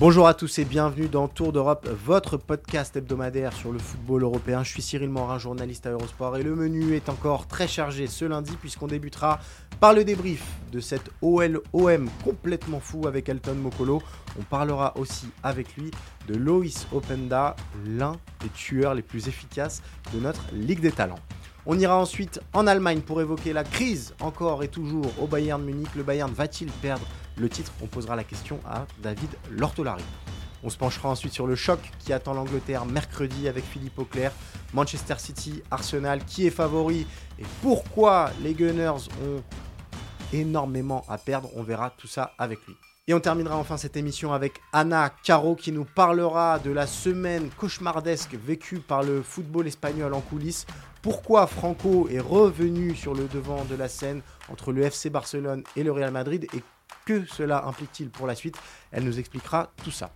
Bonjour à tous et bienvenue dans Tour d'Europe, votre podcast hebdomadaire sur le football européen. Je suis Cyril Morin, journaliste à Eurosport et le menu est encore très chargé ce lundi puisqu'on débutera par le débrief de cette OL-OM complètement fou avec Elton Mokolo. On parlera aussi avec lui de Loïs Openda, l'un des tueurs les plus efficaces de notre Ligue des Talents. On ira ensuite en Allemagne pour évoquer la crise encore et toujours au Bayern Munich. Le Bayern va-t-il perdre le titre? On posera la question à David Lortolari. On se penchera ensuite sur le choc qui attend l'Angleterre mercredi avec Philippe Auclair, Manchester City, Arsenal, qui est favori et pourquoi les Gunners ont énormément à perdre? On verra tout ça avec lui. Et on terminera enfin cette émission avec Anna Caro qui nous parlera de la semaine cauchemardesque vécue par le football espagnol en coulisses pourquoi Franco est revenu sur le devant de la scène entre le FC Barcelone et le Real Madrid et que cela implique-t-il pour la suite? Elle nous expliquera tout ça.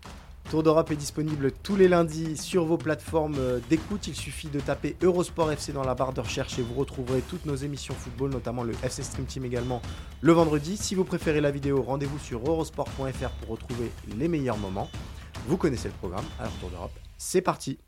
Tour d'Europe est disponible tous les lundis sur vos plateformes d'écoute. Il suffit de taper Eurosport FC dans la barre de recherche et vous retrouverez toutes nos émissions football, notamment le FC Stream Team également le vendredi. Si vous préférez la vidéo, rendez-vous sur eurosport.fr pour retrouver les meilleurs moments. Vous connaissez le programme, alors Tour d'Europe, c'est parti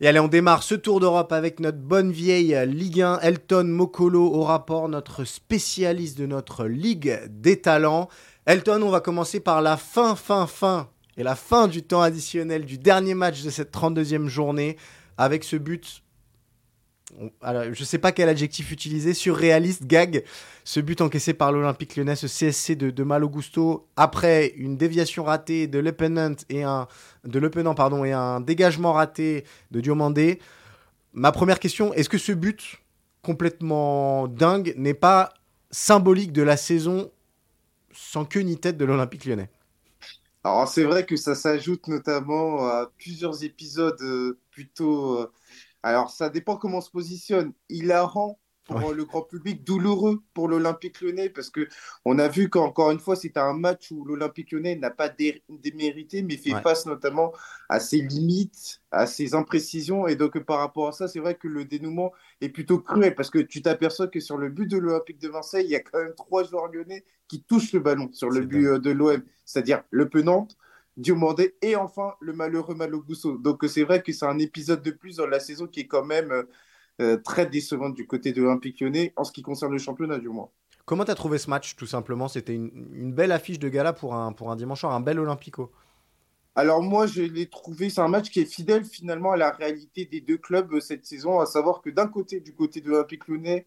Et allez, on démarre ce tour d'Europe avec notre bonne vieille Ligue 1, Elton Mokolo au rapport, notre spécialiste de notre Ligue des talents. Elton, on va commencer par la fin, fin, fin et la fin du temps additionnel du dernier match de cette 32e journée avec ce but je ne sais pas quel adjectif utiliser, surréaliste, gag, ce but encaissé par l'Olympique lyonnais, ce CSC de, de Malo après une déviation ratée de l'Openant et et un dégagement raté de Diomandé. Ma première question, est-ce que ce but complètement dingue n'est pas symbolique de la saison sans queue ni tête de l'Olympique lyonnais Alors c'est vrai que ça s'ajoute notamment à plusieurs épisodes euh, plutôt... Euh, alors, ça dépend comment on se positionne. Hilarant pour le grand public, douloureux pour l'Olympique lyonnais, parce que on a vu qu'encore une fois, c'était un match où l'Olympique lyonnais n'a pas démérité, mais fait face notamment à ses limites, à ses imprécisions. Et donc, par rapport à ça, c'est vrai que le dénouement est plutôt cruel, parce que tu t'aperçois que sur le but de l'Olympique de Marseille, il y a quand même trois joueurs lyonnais qui touchent le ballon sur le but euh, de l'OM, c'est-à-dire le Penant, Diomandé et enfin le malheureux Malo Donc c'est vrai que c'est un épisode de plus dans la saison qui est quand même euh, euh, très décevant du côté de l'Olympique lyonnais en ce qui concerne le championnat du moins. Comment tu as trouvé ce match tout simplement? C'était une, belle affiche de gala pour un, pour un dimanche soir, un bel Olympico. Alors moi je l'ai trouvé, c'est un match qui est fidèle finalement à la réalité des deux clubs euh, cette saison, à savoir que d'un côté, du côté de l'Olympique lyonnais,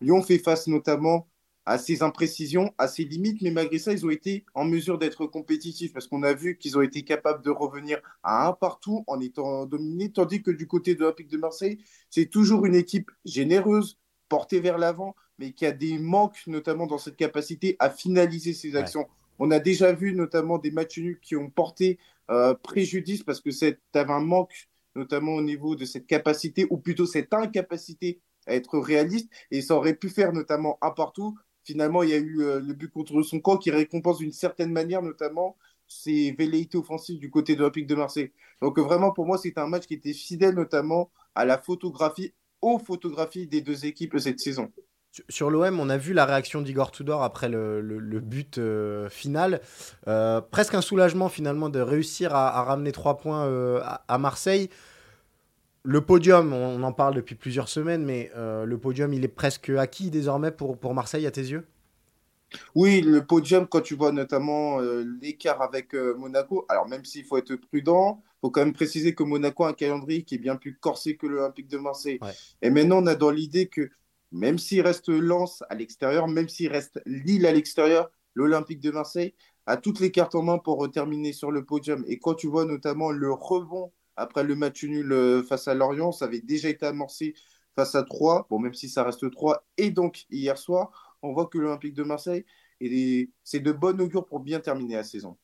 Lyon fait face notamment à ses imprécisions, à ses limites, mais malgré ça, ils ont été en mesure d'être compétitifs parce qu'on a vu qu'ils ont été capables de revenir à un partout en étant dominés, tandis que du côté de l'Olympique de Marseille, c'est toujours une équipe généreuse, portée vers l'avant, mais qui a des manques, notamment dans cette capacité à finaliser ses actions. On a déjà vu notamment des matchs nuls qui ont porté euh, préjudice parce que tu avais un manque, notamment au niveau de cette capacité, ou plutôt cette incapacité à être réaliste, et ça aurait pu faire notamment un partout finalement, il y a eu euh, le but contre son camp qui récompense d'une certaine manière, notamment ses velléités offensives du côté de l'Olympique de Marseille. Donc, vraiment, pour moi, c'est un match qui était fidèle, notamment à la photographie, aux photographies des deux équipes cette saison. Sur l'OM, on a vu la réaction d'Igor Tudor après le, but euh, final. Euh, presque un soulagement finalement de réussir à, ramener trois points à, Marseille. Le podium, on en parle depuis plusieurs semaines, mais euh, le podium, il est presque acquis désormais pour, pour Marseille à tes yeux? Oui, le podium, quand tu vois notamment euh, l'écart avec euh, Monaco, alors même s'il faut être prudent, il faut quand même préciser que Monaco a un calendrier qui est bien plus corsé que l'Olympique de Marseille. Et maintenant, on a dans l'idée que même s'il reste Lens à l'extérieur, même s'il reste Lille à l'extérieur, l'Olympique de Marseille a toutes les cartes en main pour terminer sur le podium. Et quand tu vois notamment le rebond après le match nul euh, face à Lorient, ça avait déjà été amorcé face à 3, bon, même si ça reste 3. Et donc, hier soir, on voit que l'Olympique de Marseille, c'est de bonne augure pour bien terminer la saison.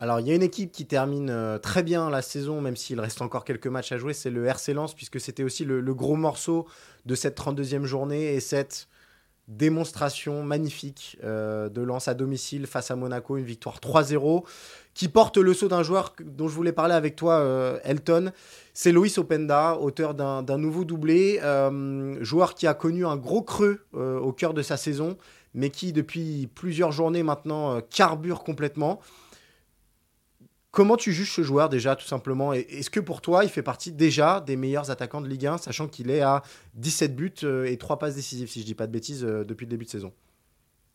Alors, il y a une équipe qui termine euh, très bien la saison, même s'il reste encore quelques matchs à jouer, c'est le RC Lens, puisque c'était aussi le, le, gros morceau de cette 32e journée et cette démonstration magnifique euh, de lance à domicile face à Monaco, une victoire 3-0, qui porte le saut d'un joueur dont je voulais parler avec toi, euh, Elton. C'est Loïs Openda, auteur d'un nouveau doublé, euh, joueur qui a connu un gros creux au cœur de sa saison, mais qui depuis plusieurs journées maintenant carbure complètement. Comment tu juges ce joueur déjà, tout simplement? Est-ce que pour toi, il fait partie déjà des meilleurs attaquants de Ligue 1, sachant qu'il est à 17 buts euh, et 3 passes décisives, si je ne dis pas de bêtises, euh, depuis le début de saison?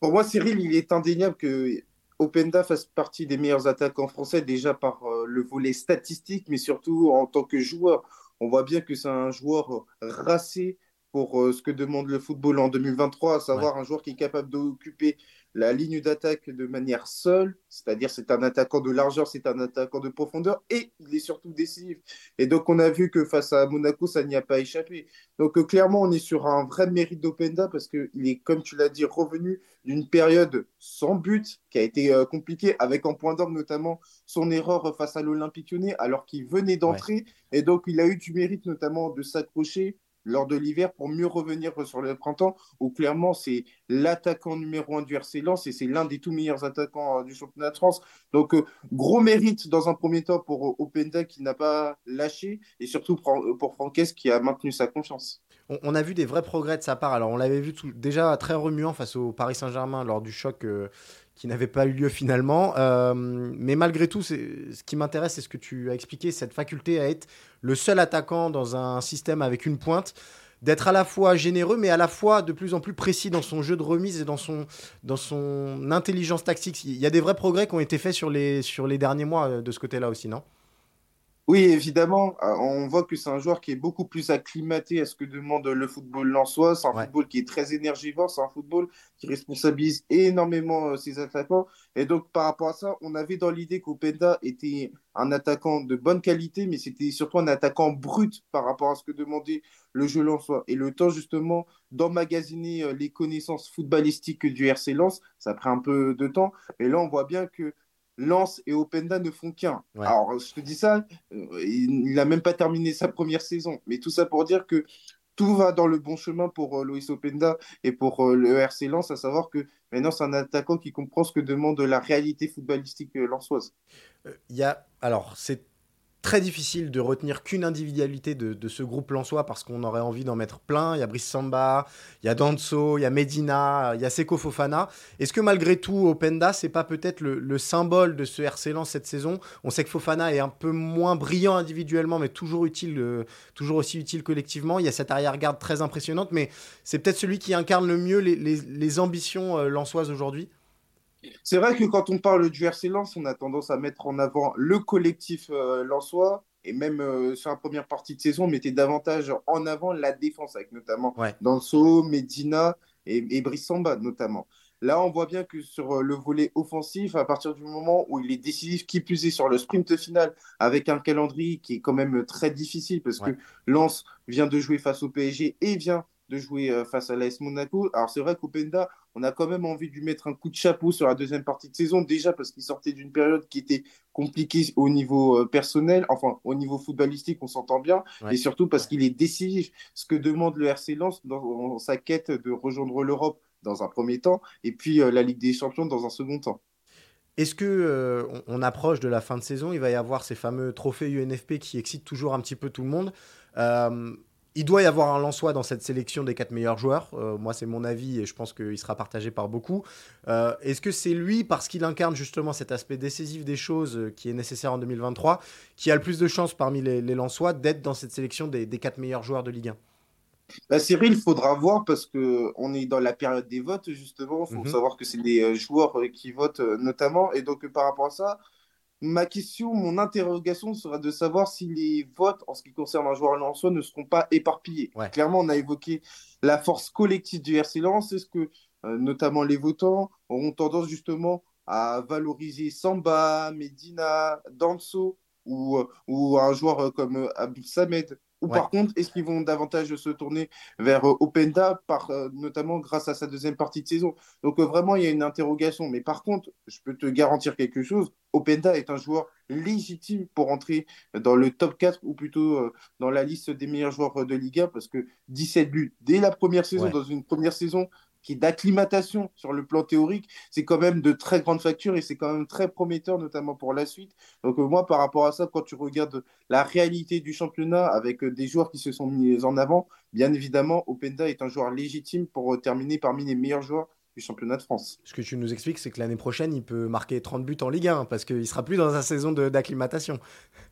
Pour moi, Cyril, il est indéniable que Openda fasse partie des meilleurs attaquants français, déjà par euh, le volet statistique, mais surtout en tant que joueur. On voit bien que c'est un joueur racé pour ce que demande le football en 2023, à savoir un joueur qui est capable d'occuper la ligne d'attaque de manière seule, c'est-à-dire c'est un attaquant de largeur, c'est un attaquant de profondeur et il est surtout décisif. Et donc on a vu que face à Monaco, ça n'y a pas échappé. Donc euh, clairement, on est sur un vrai mérite d'Openda parce qu'il est, comme tu l'as dit, revenu d'une période sans but qui a été euh, compliquée, avec en point d'orgue notamment son erreur face à l'Olympique lyonnais alors qu'il venait d'entrer. Et donc il a eu du mérite notamment de s'accrocher lors de l'hiver pour mieux revenir sur le printemps, où clairement c'est l'attaquant numéro un du RC c'est l'un des tout meilleurs attaquants euh, du championnat de France. Donc euh, gros mérite dans un premier temps pour euh, Openda qui n'a pas lâché et surtout pour Franquès qui a maintenu sa confiance. On, a vu des vrais progrès de sa part. Alors on l'avait vu déjà très remuant face au Paris Saint-Germain lors du choc qui n'avait pas eu lieu finalement. Euh, mais malgré tout, ce qui m'intéresse, c'est ce que tu as expliqué, cette faculté à être le seul attaquant dans un système avec une pointe, d'être à la fois généreux, mais à la fois de plus en plus précis dans son jeu de remise et dans son, dans son intelligence tactique. Il y a des vrais progrès qui ont été faits sur les, sur les derniers mois euh, de ce côté-là aussi, non? Oui, évidemment, euh, on voit que c'est un joueur qui est beaucoup plus acclimaté à ce que demande le football lensois. C'est un football qui est très énergivore, c'est un football qui responsabilise énormément euh, ses attaquants. Et donc, par rapport à ça, on avait dans l'idée qu'Openda était un attaquant de bonne qualité, mais c'était surtout un attaquant brut par rapport à ce que demandait le jeu lensois. Et le temps, justement, d'emmagasiner euh, les connaissances footballistiques du RC Lens, ça prend un peu de temps. Et là, on voit bien que Lance et Openda ne font qu'un. Alors, je te dis ça, euh, il n'a même pas terminé sa première saison. Mais tout ça pour dire que tout va dans le bon chemin pour euh, Loïs Openda et pour euh, le RC Lens, à savoir que maintenant, c'est un attaquant qui comprend ce que demande la réalité footballistique lensoise. Il y a, alors, c'est très difficile de retenir qu'une individualité de, ce groupe Lensois parce qu'on aurait envie d'en mettre plein. Il y a Brice Samba, il y a Danso, il y a Medina, il y a Seko Fofana. Est-ce que malgré tout, Openda, c'est pas peut-être le, symbole de ce RC cette saison? On sait que Fofana est un peu moins brillant individuellement, mais toujours utile, euh, toujours aussi utile collectivement. Il y a cette arrière-garde très impressionnante, mais c'est peut-être celui qui incarne le mieux les, ambitions euh, lensoises aujourd'hui? C'est vrai que quand on parle du RC Lens, on a tendance à mettre en avant le collectif euh, lensois. Et même euh, sur la première partie de saison, on mettait davantage en avant la défense, avec notamment Danso, Medina et, et Brissamba notamment. Là, on voit bien que sur euh, le volet offensif, à partir du moment où il est décisif, qui plus est sur le sprint final, avec un calendrier qui est quand même très difficile, parce que Lens vient de jouer face au PSG et vient de jouer euh, face à l'AS Monaco. Alors c'est vrai qu'Openda, on a quand même envie de lui mettre un coup de chapeau sur la deuxième partie de saison, déjà parce qu'il sortait d'une période qui était compliquée au niveau euh, personnel, enfin au niveau footballistique, on s'entend bien, et surtout parce qu'il est décisif. Ce que demande le RC Lens dans, sa quête de rejoindre l'Europe dans un premier temps, et puis euh, la Ligue des Champions dans un second temps. Est-ce que on, approche de la fin de saison? Il va y avoir ces fameux trophées UNFP qui excitent toujours un petit peu tout le monde il doit y avoir un Lançois dans cette sélection des quatre meilleurs joueurs. Euh, moi, c'est mon avis et je pense qu'il sera partagé par beaucoup. Euh, est-ce que c'est lui, parce qu'il incarne justement cet aspect décisif des choses euh, qui est nécessaire en 2023, qui a le plus de chances parmi les, les Lensois d'être dans cette sélection des, quatre meilleurs joueurs de Ligue 1 bah, Cyril, il faudra voir parce qu'on est dans la période des votes, justement. Il faut mhm. savoir que c'est des joueurs qui votent notamment. Et donc, par rapport à ça, Ma question, mon interrogation sera de savoir si les votes en ce qui concerne un joueur soi ne seront pas éparpillés. Clairement, on a évoqué la force collective du RC Lens. Est-ce que, euh, notamment les votants, auront tendance justement à valoriser Samba, Medina, Danso ou, ou un joueur comme Abdul Samed? Ou par contre, est-ce qu'ils vont davantage se tourner vers euh, Openda, par, euh, notamment grâce à sa deuxième partie de saison? Donc euh, vraiment, il y a une interrogation. Mais par contre, je peux te garantir quelque chose, Openda est un joueur légitime pour entrer dans le top 4 ou plutôt dans la liste des meilleurs joueurs de Liga parce que 17 buts dès la première saison, dans une première saison qui d'acclimatation sur le plan théorique, c'est quand même de très grandes factures et c'est quand même très prometteur, notamment pour la suite. Donc, euh, moi, par rapport à ça, quand tu regardes la réalité du championnat avec euh, des joueurs qui se sont mis en avant, bien évidemment, Openda est un joueur légitime pour euh, terminer parmi les meilleurs joueurs du championnat de France. Ce que tu nous expliques, c'est que l'année prochaine, il peut marquer 30 buts en Ligue 1 parce qu'il sera plus dans sa saison d'acclimatation.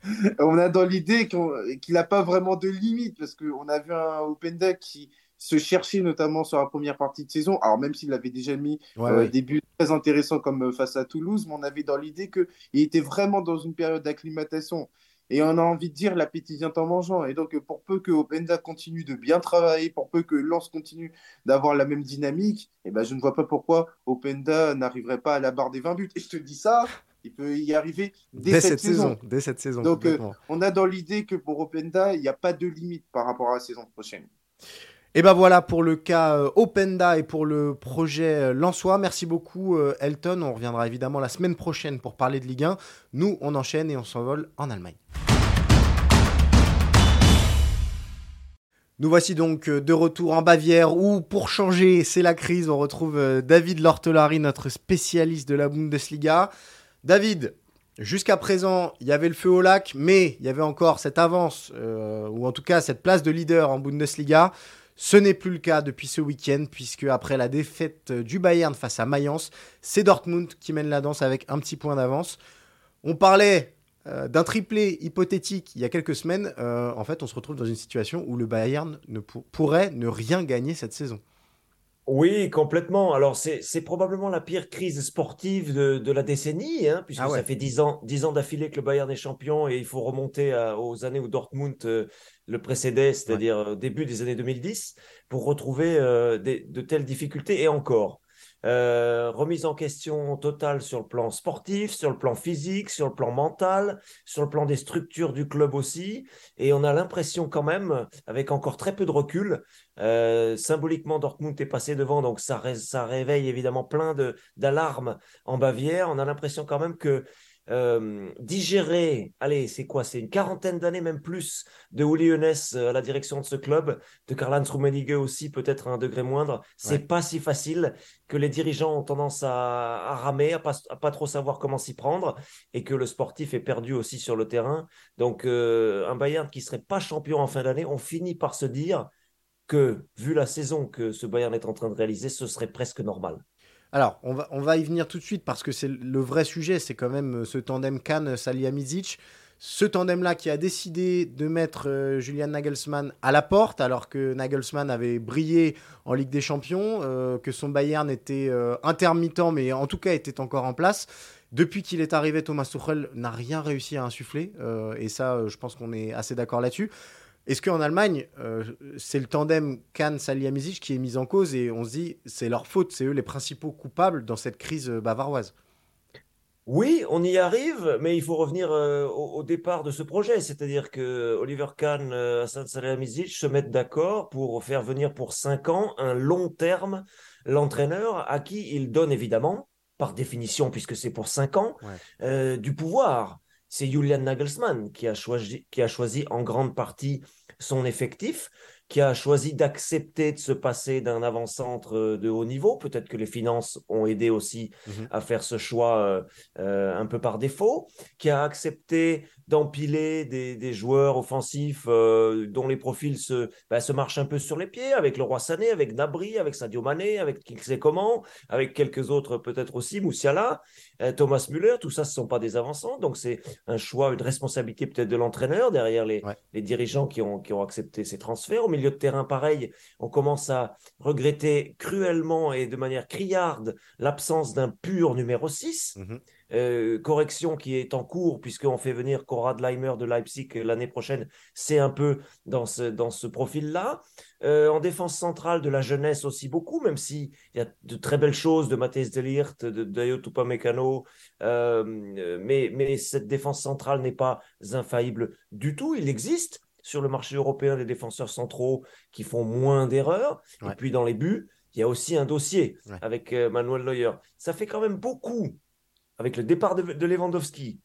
On a dans l'idée qu'il n'a pas vraiment de limite parce qu'on a vu un Openda qui se chercher notamment sur la première partie de saison. Alors même s'il avait déjà mis euh, des buts très intéressants comme euh, face à Toulouse, mais on avait dans l'idée qu'il était vraiment dans une période d'acclimatation. Et on a envie de dire l'appétit vient en mangeant. Et donc pour peu que Openda continue de bien travailler, pour peu que Lens continue d'avoir la même dynamique, et eh ben, je ne vois pas pourquoi Openda n'arriverait pas à la barre des 20 buts. Et je te dis ça, il peut y arriver dès, cette, saison. Dès cette saison. Donc euh, on a dans l'idée que pour Openda, il n'y a pas de limite par rapport à la saison prochaine. Et ben voilà pour le cas euh, Openda et pour le projet euh, Lançois. Merci beaucoup euh, Elton. On reviendra évidemment la semaine prochaine pour parler de Ligue 1. Nous, on enchaîne et on s'envole en Allemagne. Nous voici donc de retour en Bavière où, pour changer, c'est la crise. On retrouve David Lortolari, notre spécialiste de la Bundesliga. David, jusqu'à présent, il y avait le feu au lac, mais il y avait encore cette avance, ou en tout cas cette place de leader en Bundesliga. Ce n'est plus le cas depuis ce week-end, puisque après la défaite du Bayern face à Mayence, c'est Dortmund qui mène la danse avec un petit point d'avance. On parlait euh, d'un triplé hypothétique il y a quelques semaines. Euh, en fait, on se retrouve dans une situation où le Bayern ne pourrait ne rien gagner cette saison. Oui, complètement. Alors, c'est probablement la pire crise sportive de, la décennie, hein, puisque ah ça fait dix ans, ans d'affilée que le Bayern est champion et il faut remonter aux années où Dortmund euh, le précédait, c'est-à-dire euh, début des années 2010, pour retrouver euh, de telles difficultés et encore. Euh, remise en question totale sur le plan sportif, sur le plan physique, sur le plan mental, sur le plan des structures du club aussi. Et on a l'impression quand même, avec encore très peu de recul, euh, symboliquement Dortmund est passé devant, donc ça, ça réveille évidemment plein d'alarmes en Bavière. On a l'impression quand même que euh, digérer, allez, c'est quoi? C'est une quarantaine d'années, même plus, de Uli euh, à la direction de ce club, de Karl-Heinz Rummenigge aussi, peut-être à un degré moindre. C'est pas si facile que les dirigeants ont tendance à, ramer, à pas, pas trop savoir comment s'y prendre, et que le sportif est perdu aussi sur le terrain. Donc, euh, un Bayern qui serait pas champion en fin d'année, on finit par se dire que, vu la saison que ce Bayern est en train de réaliser, ce serait presque normal. Alors, on va, on va y venir tout de suite parce que c'est le vrai sujet, c'est quand même euh, ce tandem Kahn-Salihamidzic. Ce tandem-là qui a décidé de mettre euh, Julian Nagelsmann à la porte, alors que Nagelsmann avait brillé en Ligue des Champions, euh, que son Bayern était intermittent, mais en tout cas était encore en place. Depuis qu'il est arrivé, Thomas Tuchel n'a rien réussi à insuffler, et ça, je pense qu'on est assez d'accord là-dessus. Est-ce qu'en Allemagne, euh, c'est le tandem Kahn-Salihamidzic qui est mis en cause et on se dit c'est leur faute, c'est eux les principaux coupables dans cette crise euh, bavaroise? Oui, on y arrive, mais il faut revenir euh, au, départ de ce projet, c'est-à-dire que Oliver Kahn, et Hassan Salihamidzic se mettent d'accord pour faire venir pour cinq ans un long terme l'entraîneur à qui il donne évidemment, par définition, puisque c'est pour cinq ans, du pouvoir c'est Julian Nagelsmann qui a, choisi, qui a choisi en grande partie son effectif, qui a choisi d'accepter de se passer d'un avant-centre euh, de haut niveau. Peut-être que les finances ont aidé aussi mhm. à faire ce choix euh, euh, un peu par défaut, qui a accepté d'empiler des, joueurs offensifs dont les profils se, bah, se marchent un peu sur les pieds, avec le Roi Sané, avec Nabri, avec Sadio Mané, avec qui sait comment, avec quelques autres peut-être aussi, Moussiala, Thomas Müller, tout ça, ce ne sont pas des avançants. Donc c'est un choix, une responsabilité peut-être de l'entraîneur derrière les, les dirigeants qui ont, qui ont accepté ces transferts. Au milieu milieu de terrain pareil. On commence à regretter cruellement et de manière criarde l'absence d'un pur numéro 6. Euh, correction qui est en cours puisqu'on fait venir Konrad Leimer de Leipzig l'année prochaine. C'est un peu dans ce, dans ce profil-là. Euh, en défense centrale, de la jeunesse aussi beaucoup, même s'il y a de très belles choses de Matthijs de Liert, de Dayo Tupamecano. Euh, mais, mais cette défense centrale n'est pas infaillible du tout. Il existe sur le marché européen des défenseurs centraux qui font moins d'erreurs. Et puis dans les buts, il y a aussi un dossier avec Manuel Neuer. Ça fait quand même beaucoup avec le départ de, Lewandowski,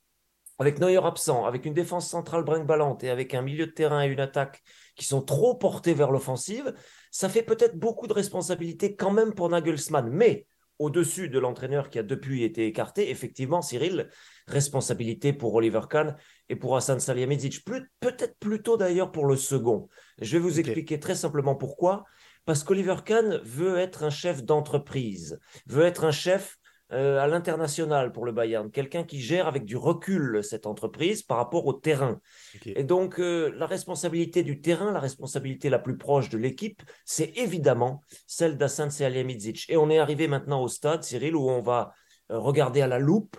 avec Neuer absent, avec une défense centrale brinque-ballante et avec un milieu de terrain et une attaque qui sont trop portés vers l'offensive, ça fait peut-être beaucoup de responsabilités quand même pour Nagelsmann. Mais au-dessus de l'entraîneur qui a depuis été écarté, effectivement, Cyril, responsabilité pour Oliver Kahn et pour Hassan Salihamidzic. Peut-être plutôt d'ailleurs pour le second. Je vais vous expliquer très simplement pourquoi. Parce qu'Oliver Kahn veut être un chef d'entreprise, veut être un chef euh, à l'international pour le Bayern, quelqu'un qui gère avec du recul cette entreprise par rapport au terrain. Et donc, euh, la responsabilité du terrain, la responsabilité la plus proche de l'équipe, c'est évidemment celle d'Assan Salihamidzic. Et on est arrivé maintenant au stade, Cyril, où on va euh, regarder à la loupe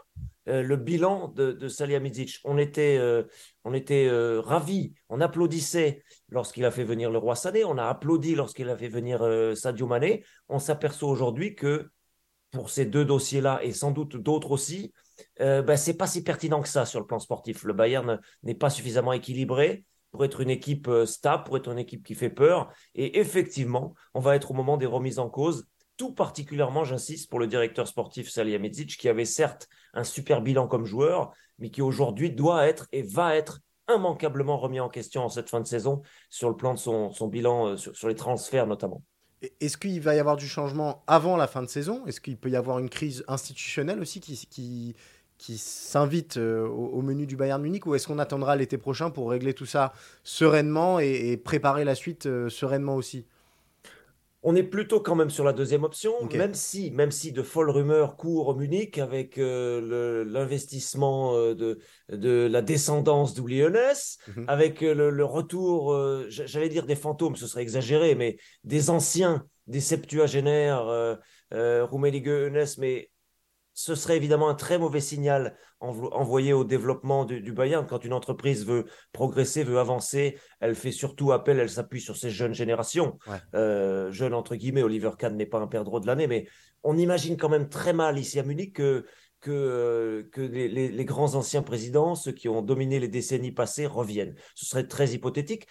le bilan de, de Salihamidzic. On était, on était ravis, on applaudissait lorsqu'il a fait venir le roi Sané, on a applaudi lorsqu'il a fait venir Sadio Mané. On s'aperçoit aujourd'hui que pour ces deux dossiers-là et sans doute d'autres aussi, euh, ben, c'est pas si pertinent que ça sur le plan sportif. Le Bayern n'est pas suffisamment équilibré pour être une équipe euh, stable, pour être une équipe qui fait peur. Et effectivement, on va être au moment des remises en cause, tout particulièrement, j'insiste, pour le directeur sportif Salihamidzic, qui avait certes un super bilan comme joueur, mais qui aujourd'hui doit être et va être immanquablement remis en question en cette fin de saison sur le plan de son, bilan, euh, sur les transferts notamment. Est-ce qu'il va y avoir du changement avant la fin de saison? Est-ce qu'il peut y avoir une crise institutionnelle aussi qui, s'invite euh, au, menu du Bayern Munich? Ou est-ce qu'on attendra l'été prochain pour régler tout ça sereinement et, préparer la suite euh, sereinement aussi? On est plutôt quand même sur la deuxième option, même si, même si de folles rumeurs courent au Munich avec euh, l'investissement euh, de, de la descendance d'Uli mhm. avec euh, le, retour, j'allais dire des fantômes, ce serait exagéré, mais des anciens, des septuagénaires, euh, Rummenigge, mais ce serait évidemment un très mauvais signal envoyé au développement du, Bayern. Quand une entreprise veut progresser, veut avancer, elle fait surtout appel, elle s'appuie sur ces jeunes générations. Euh, jeunes entre guillemets, Oliver Kahn n'est pas un perdreau de l'année, mais on imagine quand même très mal ici à Munich que, que, euh, que les, grands anciens présidents, ceux qui ont dominé les décennies passées, reviennent. Ce serait très hypothétique.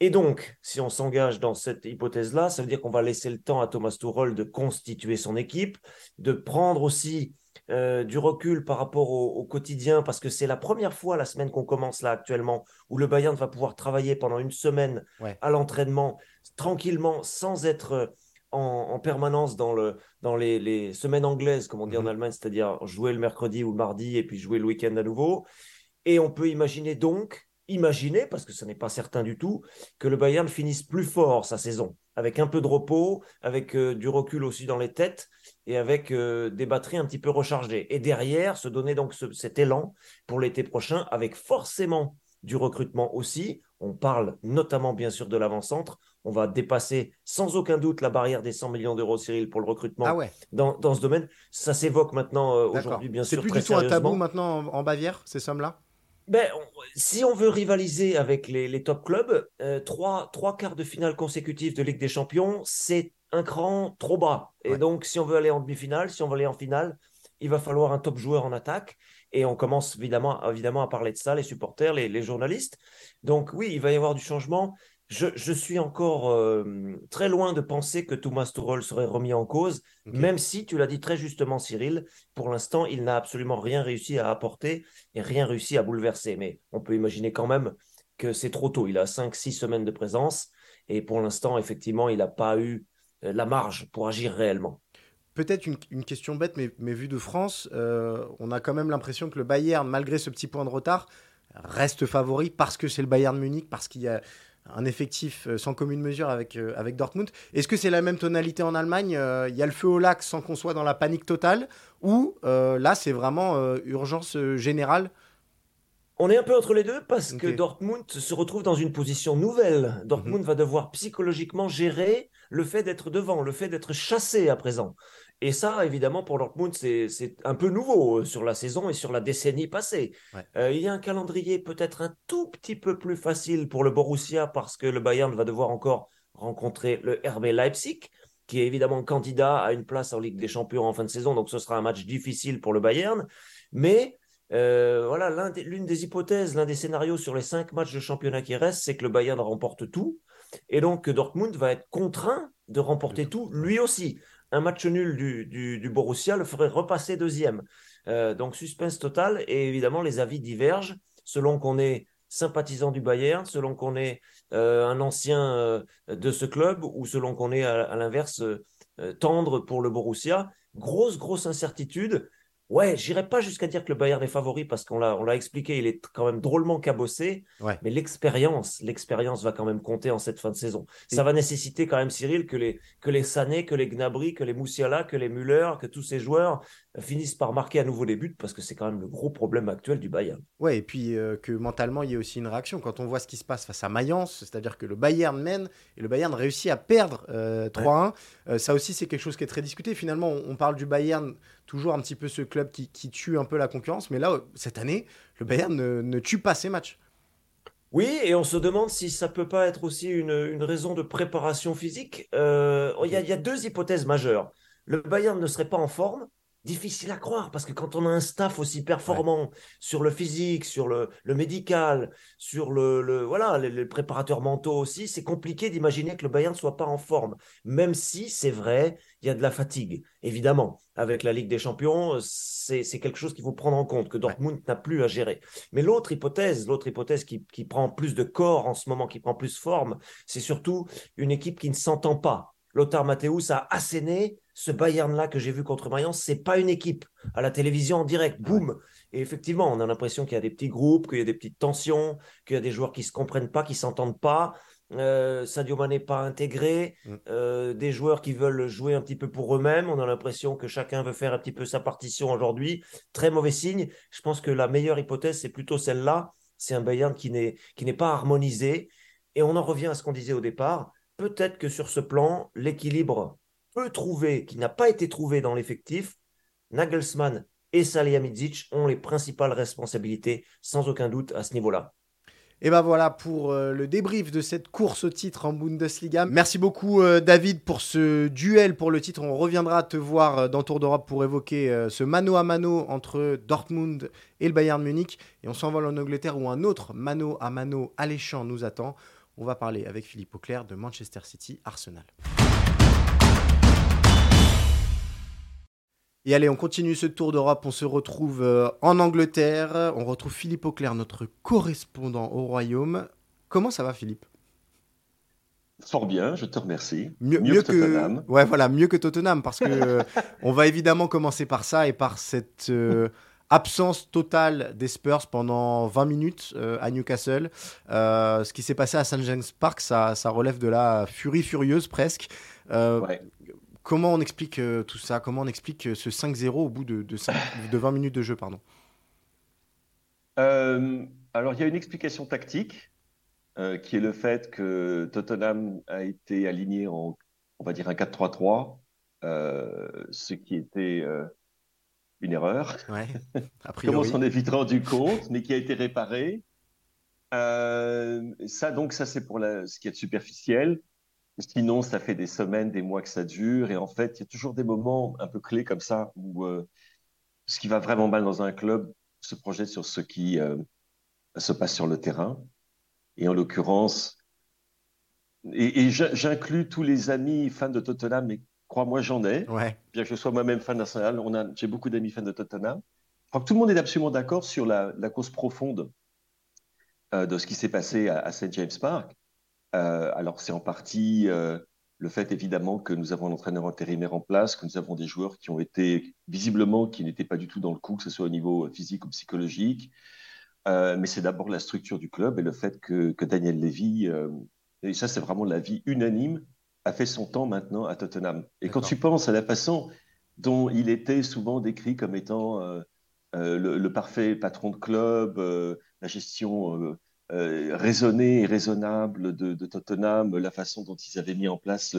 Et donc, si on s'engage dans cette hypothèse-là, ça veut dire qu'on va laisser le temps à Thomas Tuchel de constituer son équipe, de prendre aussi euh, du recul par rapport au, quotidien, parce que c'est la première fois la semaine qu'on commence là actuellement, où le Bayern va pouvoir travailler pendant une semaine à l'entraînement, tranquillement, sans être euh, en, permanence dans, le, dans les, semaines anglaises, comme on dit en mhm. Allemagne, c'est-à-dire jouer le mercredi ou le mardi et puis jouer le week-end à nouveau. Et on peut imaginer donc, imaginer, parce que ce n'est pas certain du tout, que le Bayern finisse plus fort sa saison, avec un peu de repos, avec euh, du recul aussi dans les têtes et avec euh, des batteries un petit peu rechargées. Et derrière, se donner donc cet élan pour l'été prochain, avec forcément du recrutement aussi. On parle notamment bien sûr de l'avant-centre. On va dépasser sans aucun doute la barrière des 100 millions d'euros, Cyril, pour le recrutement ah dans, dans, ce domaine. Ça s'évoque maintenant euh, aujourd'hui, bien sûr. C'est plus du tout un tabou maintenant en, Bavière, ces sommes-là? Ben, si on veut rivaliser avec les, top clubs, euh, trois, trois quarts de finale consécutifs de Ligue des Champions, c'est un cran trop bas. Et donc, si on veut aller en demi-finale, si on veut aller en finale, il va falloir un top joueur en attaque. Et on commence évidemment, évidemment à parler de ça, les supporters, les, journalistes. Donc oui, il va y avoir du changement. Je, suis encore euh, très loin de penser que Thomas Tuchel serait remis en cause, même si, tu l'as dit très justement, Cyril, pour l'instant, il n'a absolument rien réussi à apporter et rien réussi à bouleverser. Mais on peut imaginer quand même que c'est trop tôt. Il a 5-6 semaines de présence et pour l'instant, effectivement, il n'a pas eu euh, la marge pour agir réellement. Peut-être une, question bête, mais, mais vue de France, euh, on a quand même l'impression que le Bayern, malgré ce petit point de retard, reste favori parce que c'est le Bayern Munich, parce qu'il y a un effectif euh, sans commune mesure avec, avec Dortmund. Est-ce que c'est la même tonalité en Allemagne Il y a le feu au lac sans qu'on soit dans la panique totale Ou là, c'est vraiment urgence générale? On est un peu entre les deux parce que Dortmund se retrouve dans une position nouvelle. Dortmund mhm. va devoir psychologiquement gérer le fait d'être devant, le fait d'être chassé à présent. Et ça, évidemment, pour Dortmund, c'est un peu nouveau euh, sur la saison et sur la décennie passée. Euh, il y a un calendrier peut-être un tout petit peu plus facile pour le Borussia parce que le Bayern va devoir encore rencontrer le RB Leipzig, qui est évidemment candidat à une place en Ligue des Champions en fin de saison. Donc ce sera un match difficile pour le Bayern. Mais euh, voilà, l'une des hypothèses, l'un des scénarios sur les cinq matchs de championnat qui restent, c'est que le Bayern remporte tout. Et donc Dortmund va être contraint de remporter tout, lui aussi. Un match nul du, du, Borussia le ferait repasser deuxième. Euh, donc suspense total. Et évidemment, les avis divergent selon qu'on est sympathisant du Bayern, selon qu'on est euh, un ancien de ce club ou selon qu'on est à l'inverse tendre pour le Borussia. Grosse, grosse incertitude. Ouais, j'irai pas jusqu'à dire que le Bayern est favori parce qu'on l'a, on l'a expliqué, il est quand même drôlement cabossé. Mais l'expérience, l'expérience va quand même compter en cette fin de saison. Ça va nécessiter quand même, Cyril, que les, que les Sané, que les Gnabry, que les Moussiala, que les Müller, que tous ces joueurs finissent par marquer à nouveau des buts parce que c'est quand même le gros problème actuel du Bayern. Ouais, et puis euh, que mentalement, il y a aussi une réaction. Quand on voit ce qui se passe face à Mayence, c'est-à-dire que le Bayern mène et le Bayern réussit à perdre 3-1, euh, euh, ça aussi, c'est quelque chose qui est très discuté. Finalement, on, parle du Bayern, toujours un petit peu ce club qui, tue un peu la concurrence, mais là, cette année, le Bayern ne, tue pas ses matchs. Oui, et on se demande si ça peut pas être aussi une, raison de préparation physique. Il y, y, a deux hypothèses majeures. Le Bayern ne serait pas en forme, difficile à croire parce que quand on a un staff aussi performant sur le physique, sur le, médical, sur le, voilà les, préparateurs mentaux aussi, c'est compliqué d'imaginer que le Bayern ne soit pas en forme. Même si c'est vrai, il y a de la fatigue. Évidemment, avec la Ligue des Champions, c'est quelque chose qu'il faut prendre en compte que Dortmund n'a plus à gérer. Mais l'autre hypothèse, l'autre hypothèse qui, qui prend plus de corps en ce moment, qui prend plus forme, c'est surtout une équipe qui ne s'entend pas. Lothar Matthäus a asséné ce Bayern-là que j'ai vu contre Mayence, c'est pas une équipe. À la télévision en direct, boum. Et effectivement, on a l'impression qu'il y a des petits groupes, qu'il y a des petites tensions, qu'il y a des joueurs qui se comprennent pas, qui s'entendent pas. Euh, Sadio Mané pas intégré, mm. euh, des joueurs qui veulent jouer un petit peu pour eux-mêmes. On a l'impression que chacun veut faire un petit peu sa partition aujourd'hui. Très mauvais signe. Je pense que la meilleure hypothèse, c'est plutôt celle-là. C'est un Bayern qui n'est pas harmonisé. Et on en revient à ce qu'on disait au départ. Peut-être que sur ce plan, l'équilibre peut trouver, qui n'a pas été trouvé dans l'effectif, Nagelsmann et Salihamidzic ont les principales responsabilités, sans aucun doute, à ce niveau-là. Et ben voilà pour euh, le débrief de cette course au titre en Bundesliga. Merci beaucoup euh, David pour ce duel pour le titre. On reviendra te voir euh, dans Tour d'Europe pour évoquer ce mano à mano entre Dortmund et le Bayern Munich. Et on s'envole en Angleterre où un autre mano à mano alléchant nous attend. On va parler avec Philippe Auclair de Manchester City Arsenal. Et allez, on continue ce tour d'Europe. On se retrouve euh, en Angleterre. On retrouve Philippe Auclair, notre correspondant au Royaume. Comment ça va, Philippe? Fort bien, je te remercie. Mieux, que, Tottenham. Ouais, voilà, mieux que Tottenham, parce que euh, on va évidemment commencer par ça et par cette euh, absence totale des Spurs pendant 20 minutes à Newcastle. ce qui s'est passé à St James Park, ça, ça, relève de la furie furieuse presque. Ouais. Comment on explique euh, tout ça? Comment on explique euh, ce 5-0 au bout de, de, 20 minutes de jeu pardon? Euh, Alors, il y a une explication tactique qui est le fait que Tottenham a été aligné en, on va dire, un 4-3-3, ce qui était une erreur. Ouais, Comment on s'en est vite rendu compte, mais qui a été réparé. ça, donc, ça, c'est pour la, ce qui est superficiel. Sinon, ça fait des semaines, des mois que ça dure. Et en fait, il y a toujours des moments un peu clés comme ça où euh, ce qui va vraiment mal dans un club se projette sur ce qui euh, se passe sur le terrain. Et en l'occurrence, et, j'inclus tous les amis fans de Tottenham, mais crois-moi, j'en ai. Bien que je sois moi-même fan national, on a, j'ai beaucoup d'amis fans de Tottenham. Je crois que tout le monde est absolument d'accord sur la, cause profonde euh, de ce qui s'est passé à, à St. James Park. Euh, alors, c'est en partie euh, le fait, évidemment, que nous avons un entraîneur intérimaire en place, que nous avons des joueurs qui ont été, visiblement, qui n'étaient pas du tout dans le coup, que ce soit au niveau physique ou psychologique. Mais c'est d'abord la structure du club et le fait que, Daniel Levy, et ça, c'est vraiment l'avis unanime, a fait son temps maintenant à Tottenham. Et quand tu penses à la façon dont il était souvent décrit comme étant le, parfait patron de club, la gestion raisonnée et raisonnable de, de, Tottenham, la façon dont ils avaient mis en place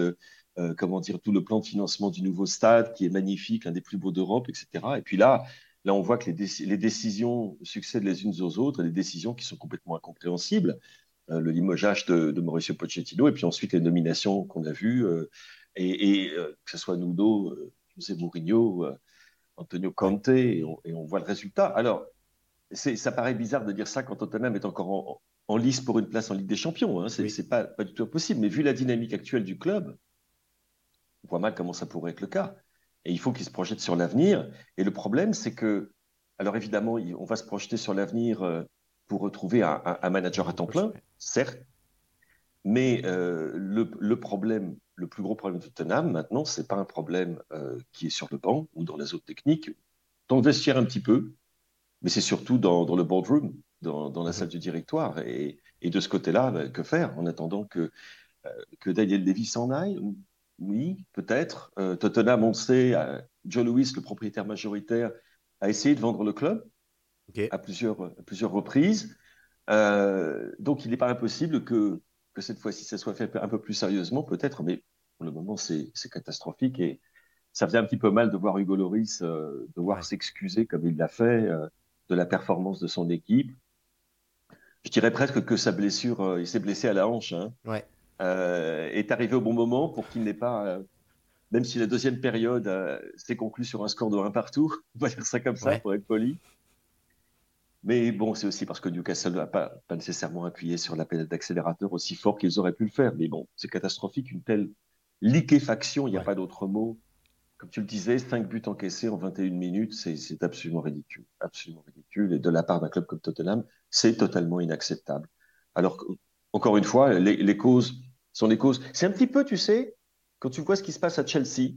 comment dire, tout le plan de financement du nouveau stade qui est magnifique, l'un des plus beaux d'Europe, etc. Et puis là, là, on voit que les, les, décisions succèdent les unes aux autres, des décisions qui sont complètement incompréhensibles. Euh, le limogeage de, Mauricio Pochettino, et puis ensuite les nominations qu'on a vues, euh, et, euh, que ce soit Nudo, José Mourinho, Antonio Conte, et on, voit le résultat. Alors, ça paraît bizarre de dire ça quand Tottenham est encore en, lice pour une place en Ligue des Champions. Hein. C'est pas, pas du tout possible. Mais vu la dynamique actuelle du club, on voit mal comment ça pourrait être le cas. Et il faut qu'il se projette sur l'avenir. Et le problème, c'est que, alors évidemment, on va se projeter sur l'avenir pour retrouver un, manager à temps plein, certes, mais euh, le, problème, le plus gros problème de Tottenham maintenant, c'est pas un problème euh, qui est sur le banc ou dans les autres techniques, dans le vestiaire un petit peu, mais c'est surtout dans, le boardroom, dans, la mhm. salle du directoire. Et, de ce côté-là, ben, que faire en attendant que, euh, que Daniel Levy s'en aille? Oui, peut-être. Tottenham, on sait, Joe Lewis, le propriétaire majoritaire, a essayé de vendre le club à, plusieurs, plusieurs reprises. Euh, donc, il n'est pas impossible que, que cette fois-ci, ça soit fait un peu plus sérieusement, peut-être, mais pour le moment, c'est catastrophique. Et ça faisait un petit peu mal de voir Hugo Loris euh, devoir s'excuser, comme il l'a fait, euh, de la performance de son équipe. Je dirais presque que sa blessure, il s'est blessé à la hanche, hein, ouais. est arrivé au bon moment pour qu'il n'ait pas même si la deuxième période s'est conclue sur un score de 1 partout, on va dire ça comme ça pour être poli. Mais bon, c'est aussi parce que Newcastle n'a pas, pas, nécessairement appuyé sur la pédale d'accélérateur aussi fort qu'ils auraient pu le faire. Mais bon, c'est catastrophique, une telle liquéfaction, il n'y a pas d'autre mot. Comme tu le disais, 5 buts encaissés en 21 minutes, c'est absolument ridicule. Absolument ridicule. Et de la part d'un club comme Tottenham, c'est totalement inacceptable. Alors, encore une fois, les, les causes sont les causes. C'est un petit peu, tu sais, quand tu vois ce qui se passe à Chelsea,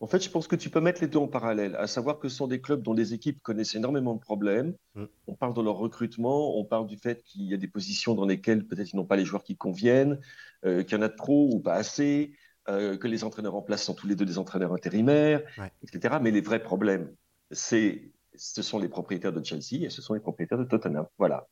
en fait, je pense que tu peux mettre les deux en parallèle, à savoir que ce sont des clubs dont les équipes connaissent énormément de problèmes. Mm. On parle de leur recrutement, on parle du fait qu'il y a des positions dans lesquelles peut-être ils n'ont pas les joueurs qui conviennent, euh, qu'il y en a trop ou pas assez, euh, que les entraîneurs en place sont tous les deux des entraîneurs intérimaires, etc. Mais les vrais problèmes, c'est, ce sont les propriétaires de Chelsea et ce sont les propriétaires de Tottenham. Voilà.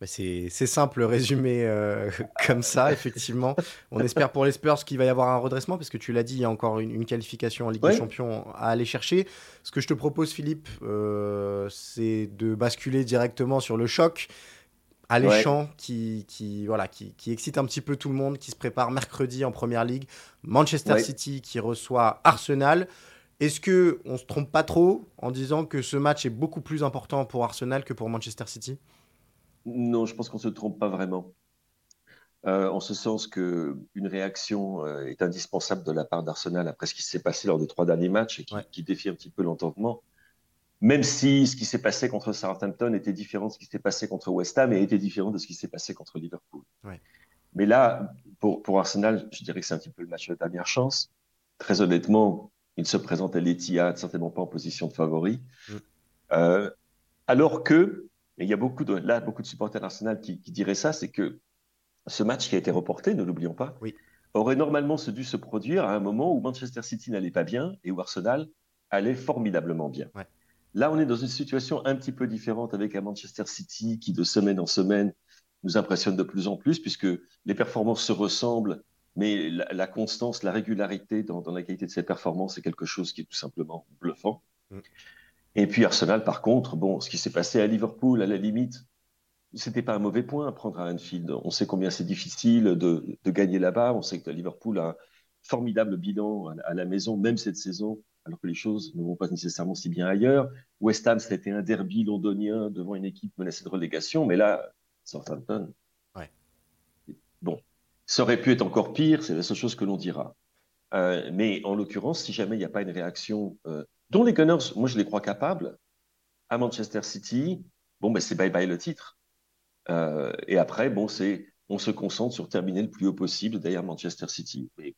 Bah, c'est simple résumé euh, comme ça, effectivement. On espère pour les Spurs qu'il va y avoir un redressement, parce que tu l'as dit, il y a encore une, qualification en Ligue des Champions à aller chercher. Ce que je te propose, Philippe, euh, c'est de basculer directement sur le choc alléchant qui, qui, voilà, qui, qui, excite un petit peu tout le monde, qui se prépare mercredi en Première Ligue. Manchester City qui reçoit Arsenal. Est-ce que on se trompe pas trop en disant que ce match est beaucoup plus important pour Arsenal que pour Manchester City? Non, je pense qu'on ne se trompe pas vraiment. Euh, en ce sens qu'une réaction euh, est indispensable de la part d'Arsenal après ce qui s'est passé lors des trois derniers matchs et qui, défie un petit peu l'entendement. Même si ce qui s'est passé contre Southampton était différent de ce qui s'est passé contre West Ham et était différent de ce qui s'est passé contre Liverpool. Mais là, pour, pour, Arsenal, je dirais que c'est un petit peu le match de dernière chance. Très honnêtement, il se présente à l'Etihad certainement pas en position de favori. Mm. Euh, alors que et il y a beaucoup de, là, beaucoup de supporters d'Arsenal qui, diraient ça, c'est que ce match qui a été reporté, ne l'oublions pas, aurait normalement dû se produire à un moment où Manchester City n'allait pas bien et où Arsenal allait formidablement bien. Là, on est dans une situation un petit peu différente avec un Manchester City qui, de semaine en semaine, nous impressionne de plus en plus, puisque les performances se ressemblent, mais la, constance, la régularité dans, la qualité de ces performances est quelque chose qui est tout simplement bluffant. Mm. Et puis Arsenal, par contre, bon, ce qui s'est passé à Liverpool, à la limite, c'était pas un mauvais point à prendre à Anfield. On sait combien c'est difficile de, de gagner là-bas. On sait que Liverpool a un formidable bilan à, la maison, même cette saison, alors que les choses ne vont pas nécessairement si bien ailleurs. West Ham, c'était un derby londonien devant une équipe menacée de relégation, mais là, Southampton. Ouais. Bon, ça aurait pu être encore pire, c'est la seule chose que l'on dira. Euh, mais en l'occurrence, si jamais il n'y a pas une réaction euh, dont les Gunners, moi je les crois capables, à Manchester City, bon, ben, c'est bye-bye le titre. Euh, et après, bon, c'est on se concentre sur terminer le plus haut possible derrière Manchester City. Mais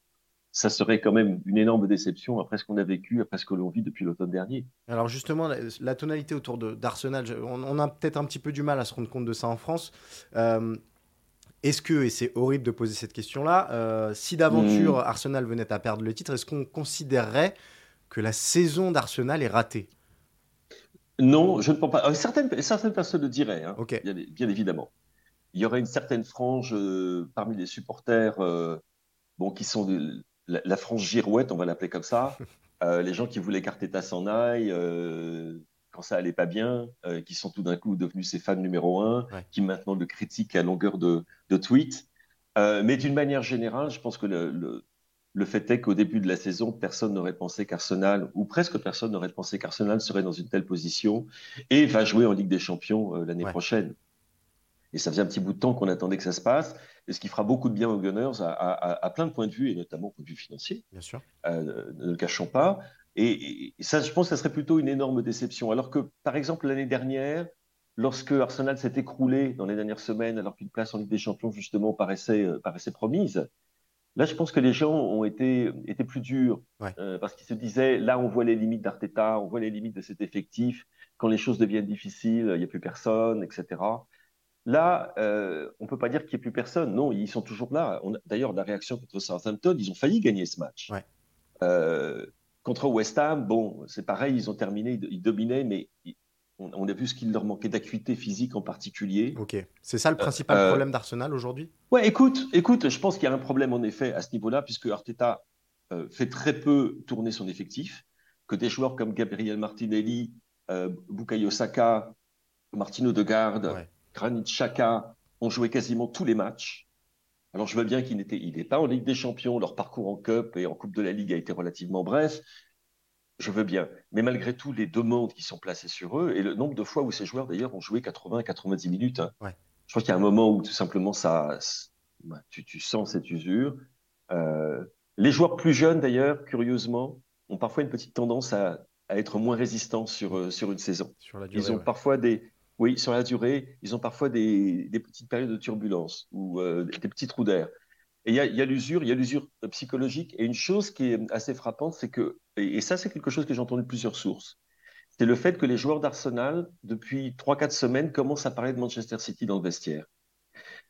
ça serait quand même une énorme déception après ce qu'on a vécu, après ce que l'on vit depuis l'automne dernier. Alors justement, la, tonalité autour d'Arsenal, on, a peut-être un petit peu du mal à se rendre compte de ça en France. Euh, est-ce que, et c'est horrible de poser cette question-là, euh, si d'aventure hmm. Arsenal venait à perdre le titre, est-ce qu'on considérerait que la saison d'Arsenal est ratée Non, je ne pense pas. Certaines, certaines personnes le diraient, hein, bien, évidemment. Il y aurait une certaine frange parmi les supporters, bon, qui sont la, frange girouette, on va l'appeler comme ça. les gens qui voulaient qu'Arteta s'en aille, quand ça allait pas bien, euh, qui sont tout d'un coup devenus ses fans numéro un, qui maintenant le critiquent à longueur de, de tweets. Euh, mais d'une manière générale, je pense que le, le, fait est qu'au début de la saison, personne n'aurait pensé qu'Arsenal, ou presque personne n'aurait pensé qu'Arsenal serait dans une telle position et va jouer en Ligue des Champions euh, l'année prochaine. Et ça faisait un petit bout de temps qu'on attendait que ça se passe, et ce qui fera beaucoup de bien aux Gunners à, plein de points de vue, et notamment au point de vue financier. Bien sûr. ne le cachons pas. Et, ça, je pense que ça serait plutôt une énorme déception. Alors que, par exemple, l'année dernière, lorsque Arsenal s'est écroulé dans les dernières semaines, alors qu'une place en Ligue des Champions, justement, paraissait, euh, paraissait promise, là, je pense que les gens ont été, plus durs. Euh, parce qu'ils se disaient, là, on voit les limites d'Arteta, on voit les limites de cet effectif. Quand les choses deviennent difficiles, il n'y a plus personne, etc. Là, euh, on ne peut pas dire qu'il n'y ait plus personne. Non, ils sont toujours là. D'ailleurs, la réaction contre Southampton, ils ont failli gagner ce match. Ouais. Contre West Ham, bon, c'est pareil, ils ont terminé, ils dominaient, mais on, a vu ce qu'il leur manquait d'acuité physique en particulier. Ok, c'est ça le principal euh, problème d'Arsenal aujourd'hui? Ouais, écoute, écoute, je pense qu'il y a un problème en effet à ce niveau-là, puisque Arteta euh, fait très peu tourner son effectif, que des joueurs comme Gabriel Martinelli, euh, Bukayo Saka, Martino Degarde, ouais. Granit Xhaka ont joué quasiment tous les matchs. Alors je veux bien qu'il n'était il pas en Ligue des Champions, leur parcours en Cup et en Coupe de la Ligue a été relativement bref. Je veux bien. Mais malgré tout, les demandes qui sont placées sur eux et le nombre de fois où ces joueurs d'ailleurs ont joué 80-90 minutes. Hein. Je crois qu'il y a un moment où tout simplement ça, tu, sens cette usure. Euh, les joueurs plus jeunes d'ailleurs, curieusement, ont parfois une petite tendance à, être moins résistants sur, euh, sur une saison. Ils ont parfois des, oui, sur la durée, ils ont parfois des, petites périodes de turbulence ou euh, des petits trous d'air. Et il y a, l'usure, il y a l'usure psychologique. Et une chose qui est assez frappante, c'est que, et, ça c'est quelque chose que j'ai entendu de plusieurs sources, c'est le fait que les joueurs d'Arsenal, depuis 3-4 semaines, commencent à parler de Manchester City dans le vestiaire.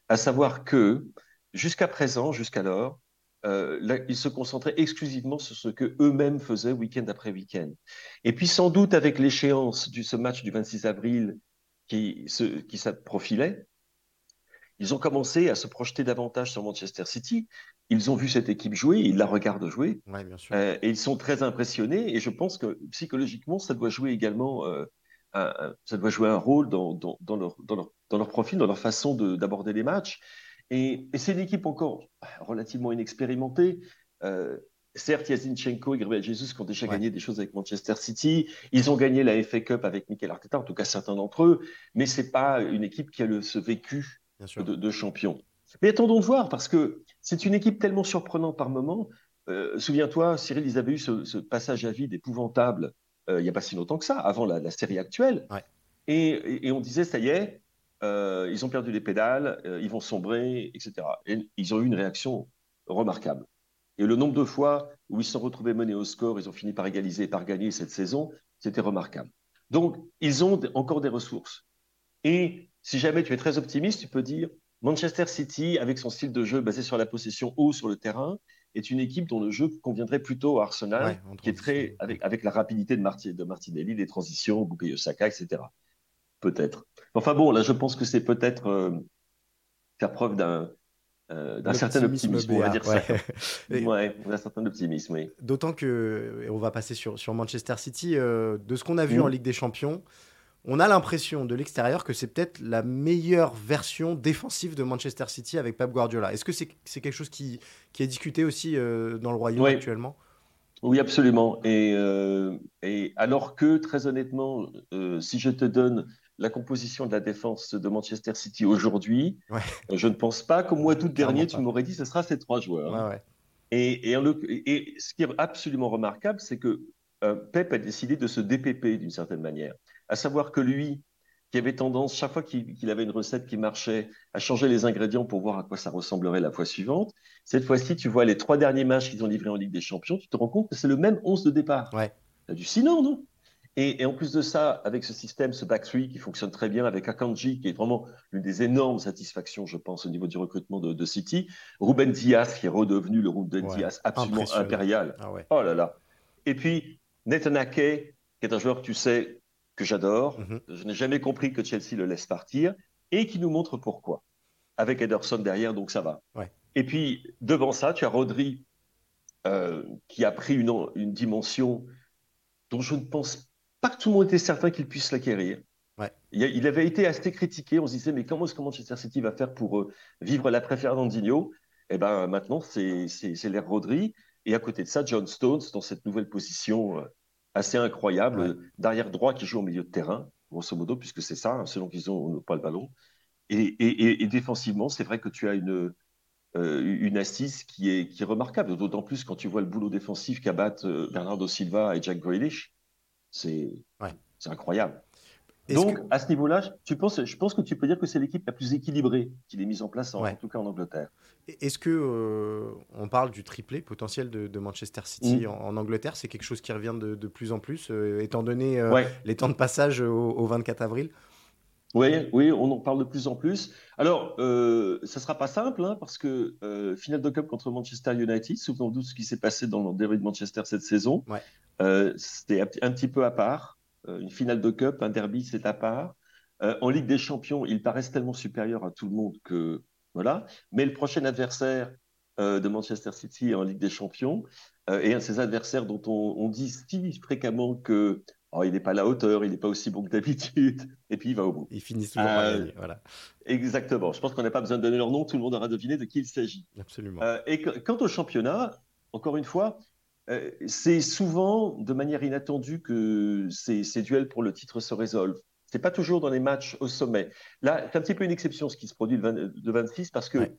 À savoir que, jusqu'à présent, jusqu'alors, euh, ils se concentraient exclusivement sur ce que eux-mêmes faisaient week-end après week-end. Et puis sans doute avec l'échéance de ce match du 26 avril qui, se, qui profilait, ils ont commencé à se projeter davantage sur Manchester City. Ils ont vu cette équipe jouer, ils la regardent jouer, euh, et ils sont très impressionnés. Et je pense que psychologiquement, ça doit jouer également, euh, un, ça doit jouer un rôle dans, dans, dans, leur, dans, leur, dans leur profil, dans leur façon d'aborder les matchs. Et, et c'est une équipe encore relativement inexpérimentée. Euh, Certes, il y a Zinchenko et Gabriel Jesus qui ont déjà gagné des choses avec Manchester City. Ils ont gagné la FA Cup avec Mikel Arteta, en tout cas certains d'entre eux. Mais c'est pas une équipe qui a le, ce vécu de, champion. Mais attendons de voir, parce que c'est une équipe tellement surprenante par moment. Euh, souviens-toi, Cyril, ils avaient eu ce, passage à vide épouvantable euh, il n'y a pas si longtemps que ça, avant la, série actuelle. Et, on disait, ça y est, euh, ils ont perdu les pédales, ils vont sombrer, etc. Et ils ont eu une réaction remarquable. Et le nombre de fois où ils se sont retrouvés menés au score, ils ont fini par égaliser et par gagner cette saison, c'était remarquable. Donc, ils ont encore des ressources. Et si jamais tu es très optimiste, tu peux dire Manchester City, avec son style de jeu basé sur la possession haut sur le terrain, est une équipe dont le jeu conviendrait plutôt à Arsenal, qui est très avec, avec la rapidité de, de Martinelli, les transitions, Bukayo Saka, etc. Peut-être. Enfin bon, là, je pense que c'est peut-être euh, faire preuve d'un euh, d'un certain optimisme, on va dire ça. ouais, d'un certain optimisme, oui. D'autant que, on va passer sur, sur Manchester City, euh, de ce qu'on a vu mm. en Ligue des Champions, on a l'impression de l'extérieur que c'est peut-être la meilleure version défensive de Manchester City avec Pep Guardiola. Est-ce que c'est quelque chose qui, qui, est discuté aussi euh, dans le Royaume actuellement? Oui, absolument. Et, et, alors que, très honnêtement, si je te donne la composition de la défense de Manchester City aujourd'hui, je ne pense pas qu'au mois d'août dernier, tu m'aurais dit ce sera ces trois joueurs. et, et, ce qui est absolument remarquable, c'est que euh, Pep a décidé de se DPP d'une certaine manière. À savoir que lui, qui avait tendance, chaque fois qu'il avait une recette qui marchait, à changer les ingrédients pour voir à quoi ça ressemblerait la fois suivante, cette fois-ci, tu vois les trois derniers matchs qu'ils ont livrés en Ligue des Champions, tu te rends compte que c'est le même 11 de départ. Ouais. Hallucinant, non? Et, en plus de ça, avec ce système, ce back three qui fonctionne très bien, avec Akanji, qui est vraiment l'une des énormes satisfactions, je pense, au niveau du recrutement de, City, Ruben Diaz, qui est redevenu le Ruben Diaz absolument impérial. Ah oh là là. Et puis, Nathan Ake, qui est un joueur, tu sais, que j'adore. Mhm. Je n'ai jamais compris que Chelsea le laisse partir et qui nous montre pourquoi. Avec Ederson derrière, donc ça va. Et puis, devant ça, tu as Rodri euh, qui a pris une, une, dimension dont je ne pense pas que tout le monde était certain qu'il puisse l'acquérir. Il, avait été assez critiqué. On se disait, mais comment est-ce que Manchester City va faire pour euh, vivre l'après Fernandinho? Eh bien, maintenant, c'est l'ère Rodri. Et à côté de ça, John Stones, dans cette nouvelle position euh, assez incroyable, derrière droit qui joue au milieu de terrain, grosso modo, puisque c'est ça, hein, selon qu'ils ont pas le ballon. Et, défensivement, c'est vrai que tu as une, euh, une assise qui est, qui est remarquable, d'autant plus quand tu vois le boulot défensif qu'abattent Bernardo Silva et Jack Grealish. C'est incroyable. Donc, à ce niveau-là, je pense, je pense que tu peux dire que c'est l'équipe la plus équilibrée qu'il ait mise en place, en, tout cas en Angleterre. Est-ce que euh, on parle du triplé potentiel de, Manchester City mm. en, Angleterre? C'est quelque chose qui revient de, plus en plus, euh, étant donné euh, les temps de passage au, 24 avril? Oui, oui, on en parle de plus en plus. Alors, ça ne sera pas simple, hein, parce que finale de Cup contre Manchester United, souvenons-nous de ce qui s'est passé dans le derby de Manchester cette saison. C'était un, petit peu à part. Euh, une finale de Cup, un derby, c'est à part. Euh, en Ligue des Champions, ils paraissent tellement supérieurs à tout le monde que voilà. Mais le prochain adversaire euh, de Manchester City en Ligue des Champions est un de ces adversaires dont on, dit si fréquemment que oh, il n'est pas à la hauteur, il n'est pas aussi bon que d'habitude, et puis il va au bout. Ils finissent toujours par gagner, voilà. Exactement. Je pense qu'on n'a pas besoin de donner leur nom, tout le monde aura deviné de qui il s'agit. Absolument. et quant au championnat, encore une fois, c'est souvent de manière inattendue que ces, duels pour le titre se résolvent. C'est pas toujours dans les matchs au sommet. Là, c'est un petit peu une exception ce qui se produit le, 26 parce que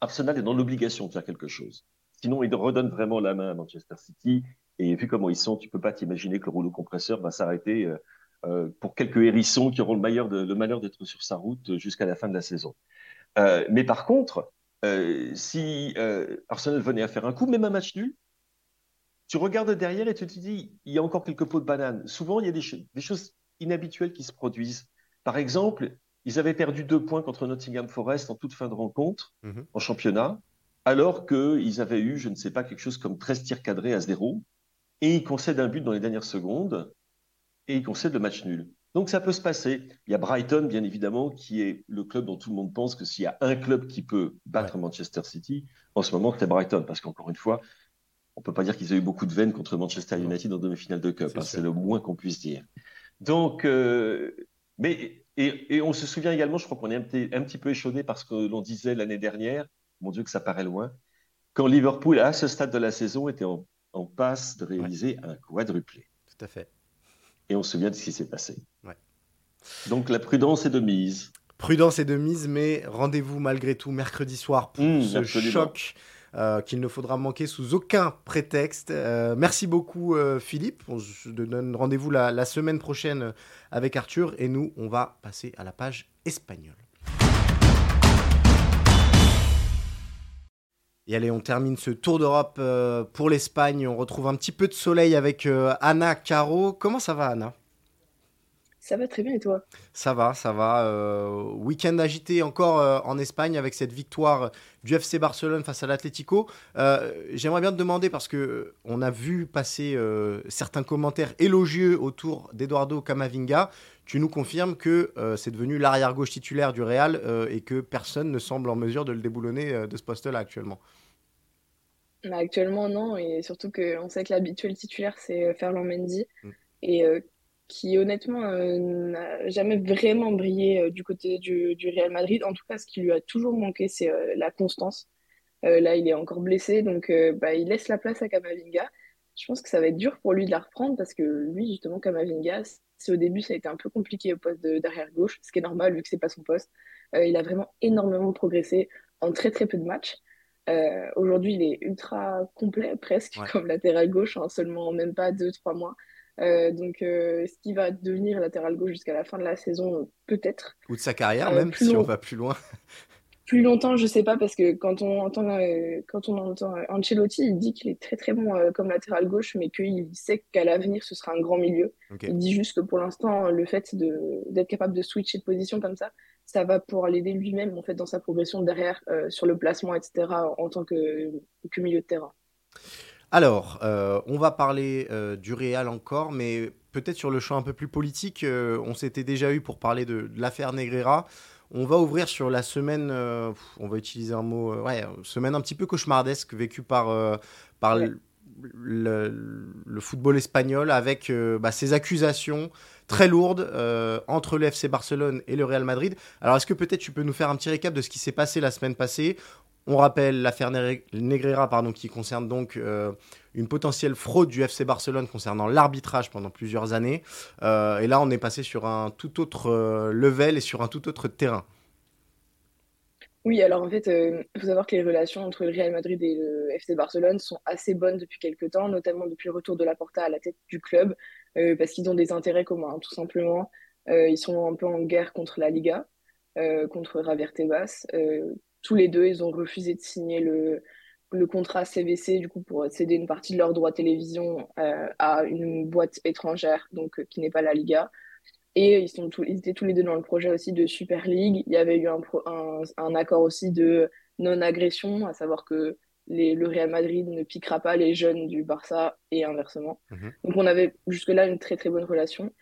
Arsenal est dans l'obligation de faire quelque chose. Sinon, il redonne vraiment la main à Manchester City. Et vu comment ils sont, tu peux pas t'imaginer que le rouleau compresseur va s'arrêter euh, euh, pour quelques hérissons qui auront le, le malheur d'être sur sa route jusqu'à la fin de la saison. mais par contre, si Arsenal venait à faire un coup, même un match nul, tu regardes derrière et tu te dis, il y a encore quelques pots de banane. Souvent, il y a des, choses inhabituelles qui se produisent. Par exemple, ils avaient perdu deux points contre Nottingham Forest en toute fin de rencontre mhm. en championnat, alors qu'ils avaient eu, je ne sais pas, quelque chose comme 13 tirs cadrés à zéro, et ils concèdent un but dans les dernières secondes, et ils concèdent le match nul. Donc ça peut se passer. Il y a Brighton, bien évidemment, qui est le club dont tout le monde pense que s'il y a un club qui peut battre Manchester City, en ce moment, c'est Brighton, parce qu'encore une fois, on peut pas dire qu'ils aient eu beaucoup de veines contre Manchester United en demi-finale de Cup. C'est hein, le moins qu'on puisse dire. Donc, euh, mais et, on se souvient également, je crois qu'on est un petit, peu échaudé parce que l'on disait l'année dernière, mon Dieu que ça paraît loin, quand Liverpool à ce stade de la saison était en, passe de réaliser un quadruplé. Tout à fait. Et on se souvient de ce qui s'est passé. Donc la prudence est de mise. Prudence est de mise, mais rendez-vous malgré tout mercredi soir pour mmh, ce choc euh, qu'il ne faudra manquer sous aucun prétexte. Euh, merci beaucoup euh, Philippe. On se donne rendez-vous la, semaine prochaine avec Arthur et nous, on va passer à la page espagnole. Et allez, on termine ce tour d'Europe pour l'Espagne. On retrouve un petit peu de soleil avec Anna Caro. Comment ça va Anna ça va très bien et toi? Ça va, ça va. Euh, week-end agité encore euh, en Espagne avec cette victoire du FC Barcelone face à l'Atlético. Euh, j'aimerais bien te demander, parce que on a vu passer certains commentaires élogieux autour d'Eduardo Camavinga. Tu nous confirmes que c'est devenu l'arrière-gauche titulaire du Real et que personne ne semble en mesure de le déboulonner de ce poste-là actuellement. Bah, actuellement, non. Et surtout qu'on sait que l'habituel titulaire, c'est Ferland Mendy. Mm. Et qui honnêtement euh, n'a jamais vraiment brillé euh, du côté du, du, Real Madrid. En tout cas, ce qui lui a toujours manqué, c'est euh, la constance. là, il est encore blessé, donc bah, il laisse la place à Kamavinga. Je pense que ça va être dur pour lui de la reprendre parce que lui, justement, Kamavinga, c'est au début, ça a été un peu compliqué au poste d'arrière gauche, ce qui est normal vu que c'est pas son poste. il a vraiment énormément progressé en très très peu de matchs. Aujourd'hui, il est ultra complet, presque comme latéral gauche, en seulement même pas 2-3 mois. Euh, donc, euh, ce qui va devenir latéral gauche jusqu'à la fin de la saison, peut-être. Ou de sa carrière, euh, même, si on va plus loin. plus longtemps, je sais pas, parce que quand on entend, quand on entend Ancelotti, il dit qu'il est très très bon comme latéral gauche, mais qu'il sait qu'à l'avenir, ce sera un grand milieu. Il dit juste que pour l'instant, le fait d'être capable de switcher de position comme ça, ça va pouvoir l'aider lui-même en fait dans sa progression derrière sur le placement, etc. en tant que, que milieu de terrain. Alors, on va parler du Real encore, mais peut-être sur le champ un peu plus politique. on s'était déjà eu pour parler de, l'affaire Negreira. On va ouvrir sur la semaine, on va utiliser un mot, ouais, semaine un petit peu cauchemardesque vécue par, par le, football espagnol avec euh, bah, ces accusations très lourdes euh, entre le FC Barcelone et le Real Madrid. Alors est-ce que peut-être tu peux nous faire un petit récap de ce qui s'est passé la semaine passée? On rappelle l'affaire Negreira pardon, qui concerne donc euh, une potentielle fraude du FC Barcelone concernant l'arbitrage pendant plusieurs années. et là on est passé sur un tout autre level et sur un tout autre terrain. Oui, alors en fait, il euh, faut savoir que les relations entre le Real Madrid et le FC Barcelone sont assez bonnes depuis quelques temps, notamment depuis le retour de Laporta à la tête du club, euh, parce qu'ils ont des intérêts communs, hein, tout simplement. Euh, ils sont un peu en guerre contre la Liga, contre Javier Tebas. tous les deux, ils ont refusé de signer le, contrat CVC, du coup, pour céder une partie de leurs droits télévision à une boîte étrangère, donc qui n'est pas la Liga. Et ils, sont tous, ils étaient tous les deux dans le projet aussi de Super League. Il y avait eu un, un, accord aussi de non-agression, à savoir que les, le Real Madrid ne piquera pas les jeunes du Barça et inversement. Mhm. Donc on avait jusque-là une très très bonne relation.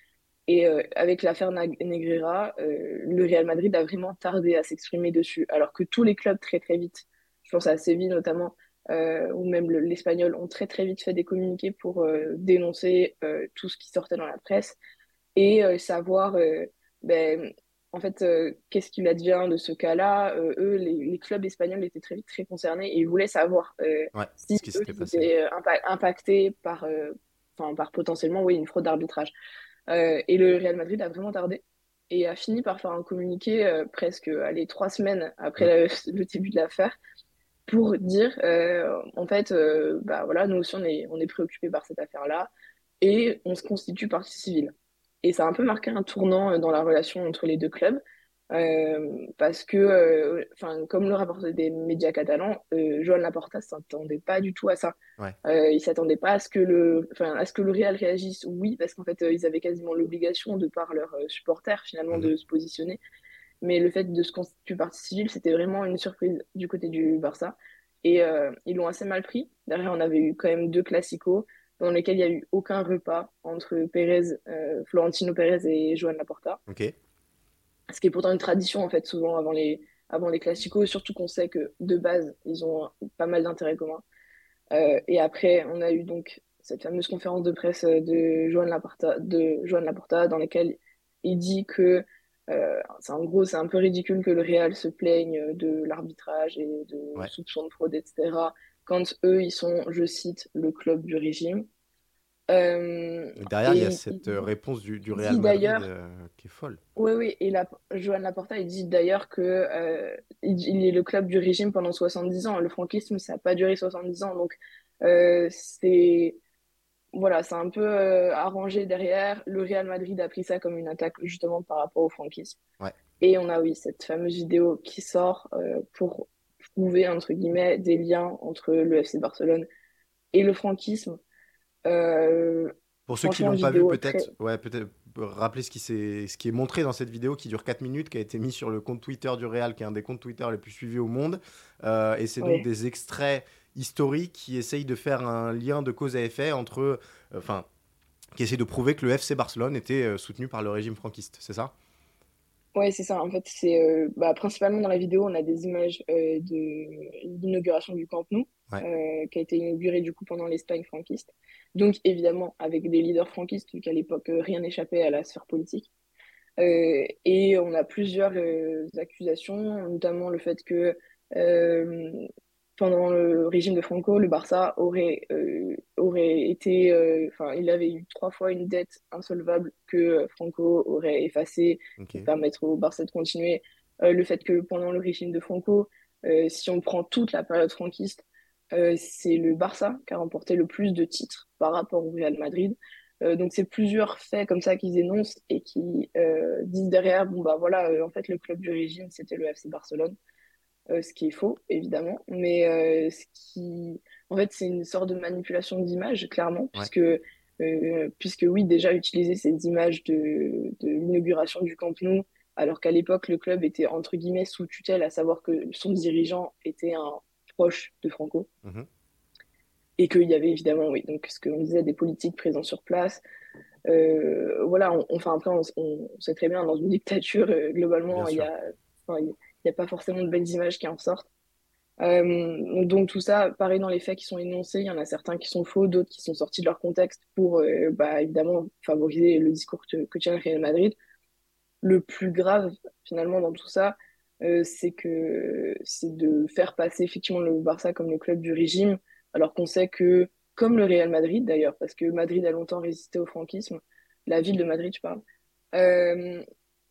Et euh, avec l'affaire Negreira, euh, le Real Madrid a vraiment tardé à s'exprimer dessus, alors que tous les clubs très très vite, je pense à Séville notamment, euh, ou même l'Espagnol, ont très très vite fait des communiqués pour dénoncer tout ce qui sortait dans la presse et savoir ben, en fait, euh, qu'est-ce qu'il advient de ce cas-là? Eux, les, clubs espagnols étaient très vite très concernés et ils voulaient savoir si ce eux étaient impactés par, par potentiellement oui, une fraude d'arbitrage. et le Real Madrid a vraiment tardé et a fini par faire un communiqué presque allez, trois semaines après le début de l'affaire pour dire en fait, bah, voilà, nous aussi on est, on est préoccupés par cette affaire-là et on se constitue partie civile. Et ça a un peu marqué un tournant euh, dans la relation entre les deux clubs. Euh, parce que, euh, enfin, comme le rapportait des médias catalans, euh, Joan Laporta s'attendait pas du tout à ça. Ouais. il s'attendait pas à ce que le, enfin, à ce que le Real réagisse. Oui, parce qu'en fait, ils avaient quasiment l'obligation de par leurs supporters finalement de mhm. se positionner. Mais le fait de se constituer partie civile, c'était vraiment une surprise du côté du Barça. Et ils l'ont assez mal pris. Derrière, on avait eu quand même deux classicos dans lesquels il n'y a eu aucun repas entre Pérez, euh, Florentino Pérez et Joan Laporta. Ok. Ce qui est pourtant une tradition, en fait, souvent avant les, avant les classicos, surtout qu'on sait que de base, ils ont pas mal d'intérêts communs. Euh, et après, on a eu donc cette fameuse conférence de presse de Joan Laporta, de Joan Laporta dans laquelle il dit que euh, en gros, c'est un peu ridicule que le Real se plaigne de l'arbitrage et de soupçons de fraude, etc quand eux, ils sont, je cite, le club du régime. Euh, derrière, il y a cette réponse du, du Real Madrid euh, qui est folle. Oui, oui, et la, Joan Laporta, il dit d'ailleurs que euh, il, est le club du régime pendant 70 ans. Le franquisme, ça n'a pas duré 70 ans, donc c'est voilà, c'est un peu arrangé derrière. Le Real Madrid a pris ça comme une attaque justement par rapport au franquisme. Ouais. Et on a oui cette fameuse vidéo qui sort pour trouver, entre guillemets, des liens entre le FC Barcelone et le franquisme. Euh, Pour ceux qui l'ont pas vu, peut-être ouais, peut rappeler ce qui, est, ce qui est montré dans cette vidéo qui dure 4 minutes, qui a été mis sur le compte Twitter du Real, qui est un des comptes Twitter les plus suivis au monde. Euh, et c'est donc des extraits historiques qui essayent de faire un lien de cause à effet entre. Euh, enfin, qui essayent de prouver que le FC Barcelone était soutenu par le régime franquiste, c'est ça? Ouais, c'est ça. En fait, c'est euh, bah, principalement dans la vidéo, on a des images euh, de l'inauguration du Camp Nou, euh, qui a été inauguré du coup pendant l'Espagne franquiste. Donc, évidemment, avec des leaders franquistes, vu qu'à l'époque, rien n'échappait à la sphère politique. et on a plusieurs accusations, notamment le fait que pendant le régime de Franco, le Barça aurait, euh, aurait été, euh, enfin, il avait eu trois fois une dette insolvable que Franco aurait effacée pour permettre au Barça de continuer. Euh, le fait que pendant le régime de Franco, si on prend toute la période franquiste, c'est le Barça qui a remporté le plus de titres par rapport au Real Madrid. donc c'est plusieurs faits comme ça qu'ils énoncent et qui disent derrière, bon bah voilà, en fait le club du régime c'était le FC Barcelone. Euh, ce qui est faux, évidemment, mais euh, ce qui, en fait, c'est une sorte de manipulation d'image, clairement, puisque, euh, puisque oui, déjà utiliser ces images de, de l'inauguration du Camp Nou, alors qu'à l'époque, le club était entre guillemets sous tutelle, à savoir que son dirigeant était un proche de Franco. Mhm. et qu'il y avait évidemment, oui, donc ce qu'on disait, des politiques présentes sur place. Euh, voilà, on, enfin après, on, sait très bien, dans une dictature, euh, globalement, il n'y a, a, pas forcément de belles images qui en sortent. Euh, donc tout ça, pareil dans les faits qui sont énoncés, il y en a certains qui sont faux, d'autres qui sont sortis de leur contexte pour, bah, évidemment, favoriser le discours que, que tient le Real Madrid. Le plus grave, finalement, dans tout ça, c'est que c'est de faire passer effectivement le Barça comme le club du régime, alors qu'on sait que, comme le Real Madrid d'ailleurs, parce que Madrid a longtemps résisté au franquisme, la ville de Madrid, je parle,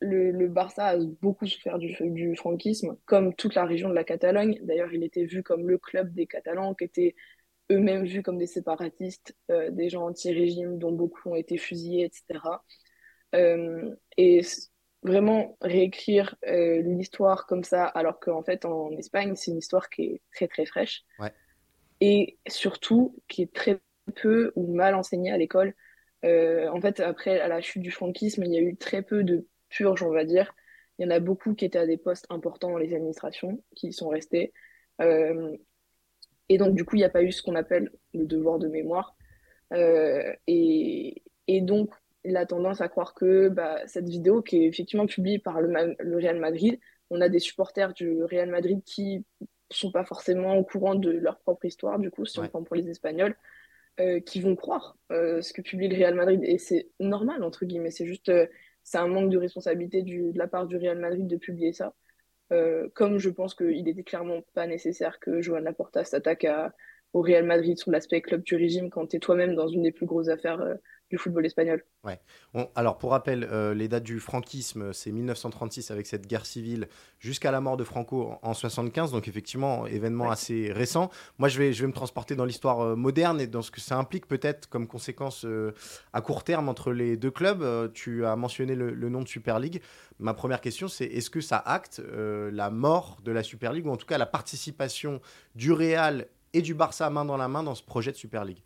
euh, le, Barça a beaucoup souffert du, du, franquisme, comme toute la région de la Catalogne. D'ailleurs, il était vu comme le club des Catalans, qui étaient eux-mêmes vus comme des séparatistes, euh, des gens anti-régime, dont beaucoup ont été fusillés, etc. Euh, et vraiment réécrire l'histoire comme ça, alors qu'en fait, en Espagne, c'est une histoire qui est très, très fraîche. Ouais et surtout qui est très peu ou mal enseigné à l'école. Euh, en fait, après à la chute du franquisme, il y a eu très peu de purges, on va dire. Il y en a beaucoup qui étaient à des postes importants dans les administrations, qui y sont restés. Euh, et donc, du coup, il n'y a pas eu ce qu'on appelle le devoir de mémoire. Euh, et, et, donc, il a tendance à croire que bah, cette vidéo, qui est effectivement publiée par le, le Real Madrid, on a des supporters du Real Madrid qui sont pas forcément au courant de leur propre histoire, du coup, si on prend pour les Espagnols, euh, qui vont croire ce que publie le Real Madrid. Et c'est normal, entre guillemets. C'est juste, c'est un manque de responsabilité de la part du Real Madrid de publier ça. comme je pense qu'il était clairement pas nécessaire que Joan Laporta s'attaque au Real Madrid sur l'aspect club du régime quand tu es toi-même dans une des plus grosses affaires du football espagnol. Ouais. alors pour rappel, euh, les dates du franquisme, c'est 1936 avec cette guerre civile jusqu'à la mort de Franco en, 75, donc effectivement événement assez récent. Moi, je vais, je vais me transporter dans l'histoire euh, moderne et dans ce que ça implique peut-être comme conséquence euh, à court terme entre les deux clubs. tu as mentionné le, le, nom de Super League. Ma première question, c'est est-ce que ça acte la mort de la Super League ou en tout cas la participation du Real et du Barça main dans la main dans ce projet de Super League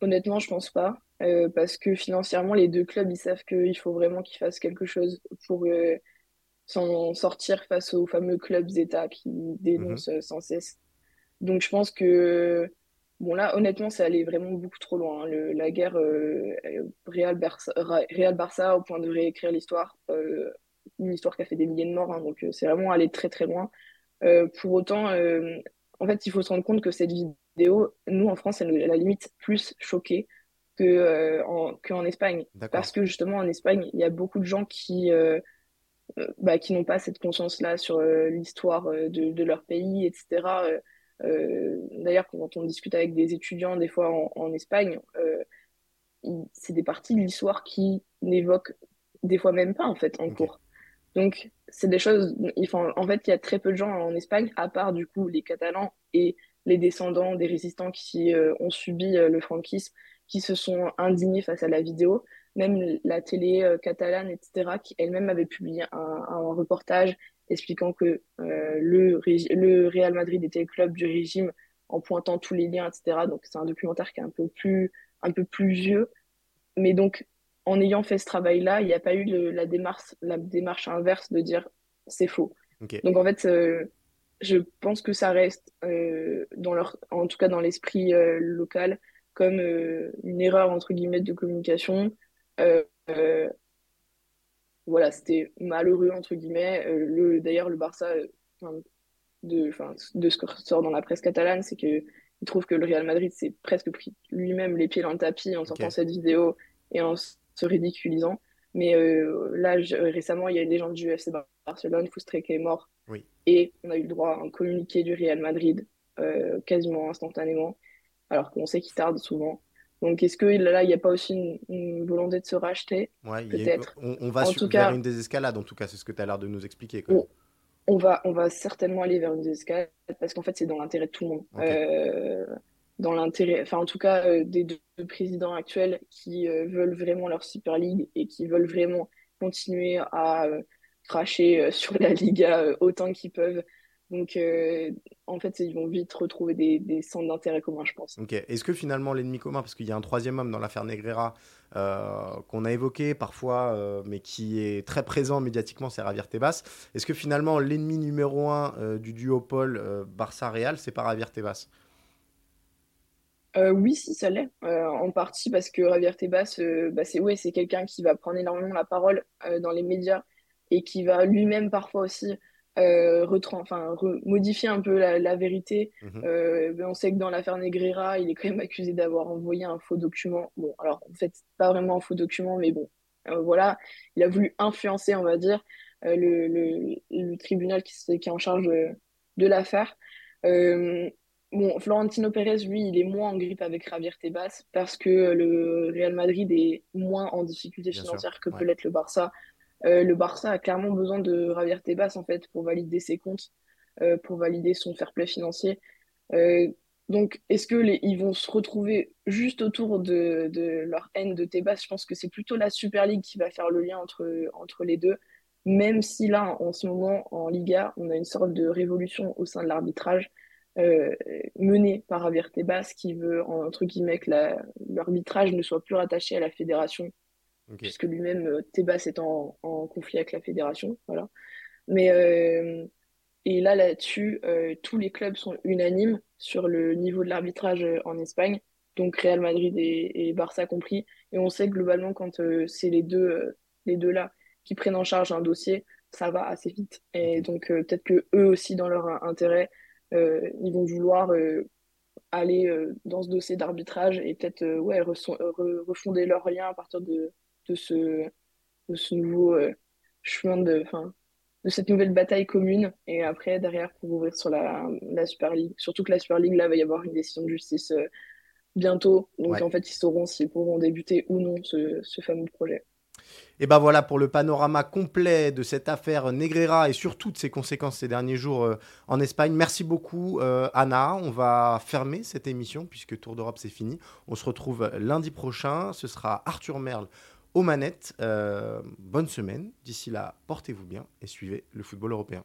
Honnêtement, je pense pas. Euh, parce que financièrement, les deux clubs, ils savent qu'il faut vraiment qu'ils fassent quelque chose pour euh, s'en sortir face aux fameux clubs États qui dénoncent mhm. sans cesse. Donc je pense que, bon là, honnêtement, ça allait vraiment beaucoup trop loin. Hein. la guerre euh, Real-Barça au point de réécrire l'histoire, une histoire qui a fait des milliers de morts, hein. donc c'est vraiment allé très très loin. pour autant, en fait, il faut se rendre compte que cette vidéo, nous en France, elle, elle a limite plus choqué que, euh, en, qu'en Espagne. Parce que justement, en Espagne, il y a beaucoup de gens qui, euh, euh, bah, qui n'ont pas cette conscience-là sur l'histoire de, de, leur pays, etc. D'ailleurs, quand on discute avec des étudiants, des fois en, en Espagne, c'est des parties de l'histoire qui n'évoquent des fois même pas, en fait, en cours. Donc, c'est des choses. en fait, il y a très peu de gens en Espagne, à part du coup les Catalans et les descendants des résistants qui ont subi le franquisme qui se sont indignés face à la vidéo. Même la télé euh, catalane, etc., qui elle-même avait publié un, reportage expliquant que euh, le, le Real Madrid était le club du régime en pointant tous les liens, etc. Donc c'est un documentaire qui est un peu plus, un peu plus vieux. Mais donc, en ayant fait ce travail-là, il n'y a pas eu la, démarche, la démarche inverse de dire c'est faux. Donc en fait, euh, je pense que ça reste, dans leur, en tout cas dans l'esprit local, comme euh, une erreur entre guillemets de communication. Euh, euh, voilà, c'était malheureux entre guillemets. le, d'ailleurs, le Barça, de, de ce que sort dans la presse catalane, c'est que il trouve que le Real Madrid s'est presque pris lui-même les pieds dans le tapis en sortant cette vidéo et en se ridiculisant. Mais là, récemment, il y a des gens du FC Barcelone, Foustré qui est mort. Oui. Et on a eu le droit à un communiqué du Real Madrid quasiment instantanément alors qu'on sait qu'il tarde souvent. Donc, est-ce que là, il n'y a pas aussi une, volonté de se racheter? Peut-être. On, va sur, vers une désescalade, en tout cas, c'est ce que tu as l'air de nous expliquer. On, va, on va certainement aller vers une désescalade parce qu'en fait, c'est dans l'intérêt de tout le monde. Euh, dans l'intérêt, enfin, en tout cas, euh, des deux, présidents actuels qui euh, veulent vraiment leur Super League et qui veulent vraiment continuer à cracher sur la Liga autant qu'ils peuvent donc, euh, en fait, ils vont vite retrouver des, centres d'intérêt commun, je pense. Ok. Est-ce que finalement, l'ennemi commun, parce qu'il y a un troisième homme dans l'affaire Negreira euh, qu'on a évoqué parfois, euh, mais qui est très présent médiatiquement, c'est Javier Tebas. Est-ce que finalement, l'ennemi numéro un du duopole Barça-Real, c'est pas Javier Tebas? Oui, si, ça l'est. en partie parce que Javier Tebas, bah, c'est ouais, quelqu'un qui va prendre énormément la parole dans les médias et qui va lui-même parfois aussi euh, enfin, modifier un peu la, vérité. Mhm. Euh, ben, on sait que dans l'affaire Negreira, il est quand même accusé d'avoir envoyé un faux document. Bon, alors en fait, pas vraiment un faux document, mais bon, euh, voilà, il a voulu influencer, on va dire, euh, le, le, le, tribunal qui, qui, est en charge de, de l'affaire. Bon, Florentino Pérez, lui, il est moins en grippe avec Javier Tebas parce que le Real Madrid est moins en difficulté financière que peut l'être le Barça. Euh, le Barça a clairement besoin de Javier Tebas en fait pour valider ses comptes, euh, pour valider son fair play financier. Euh, donc, est-ce que les, ils vont se retrouver juste autour de, de leur haine de Tebas? Je pense que c'est plutôt la Super League qui va faire le lien entre, entre les deux. Même si là, en ce moment, en Liga, on a une sorte de révolution au sein de l'arbitrage euh, menée par Javier Tebas qui veut, entre guillemets, que l'arbitrage ne soit plus rattaché à la fédération puisque lui-même, euh, Tebas est en, conflit avec la fédération. Voilà. Mais, euh, et là, là-dessus, euh, tous les clubs sont unanimes sur le niveau de l'arbitrage en Espagne, donc Real Madrid et, Barça compris. Et on sait que globalement, quand c'est les deux, les deux là qui prennent en charge un dossier, ça va assez vite. Et donc, peut-être que eux aussi, dans leur intérêt, ils vont vouloir aller dans ce dossier d'arbitrage et peut-être ouais, refonder leur lien à partir de, de ce, de ce nouveau euh, chemin de, fin, de cette nouvelle bataille commune. Et après, derrière, pour ouvrir sur la, la Super League. Surtout que la Super League, là, va y avoir une décision de justice euh, bientôt. Donc, en fait, ils sauront s'ils pourront débuter ou non ce, ce fameux projet. Et ben voilà pour le panorama complet de cette affaire Negreira et surtout de ses conséquences ces derniers jours euh, en Espagne. Merci beaucoup Anna. On va fermer cette émission puisque Tour d'Europe c'est fini. On se retrouve lundi prochain. Ce sera Arthur Merle aux manettes. Euh, bonne semaine. D'ici là, portez-vous bien et suivez le football européen.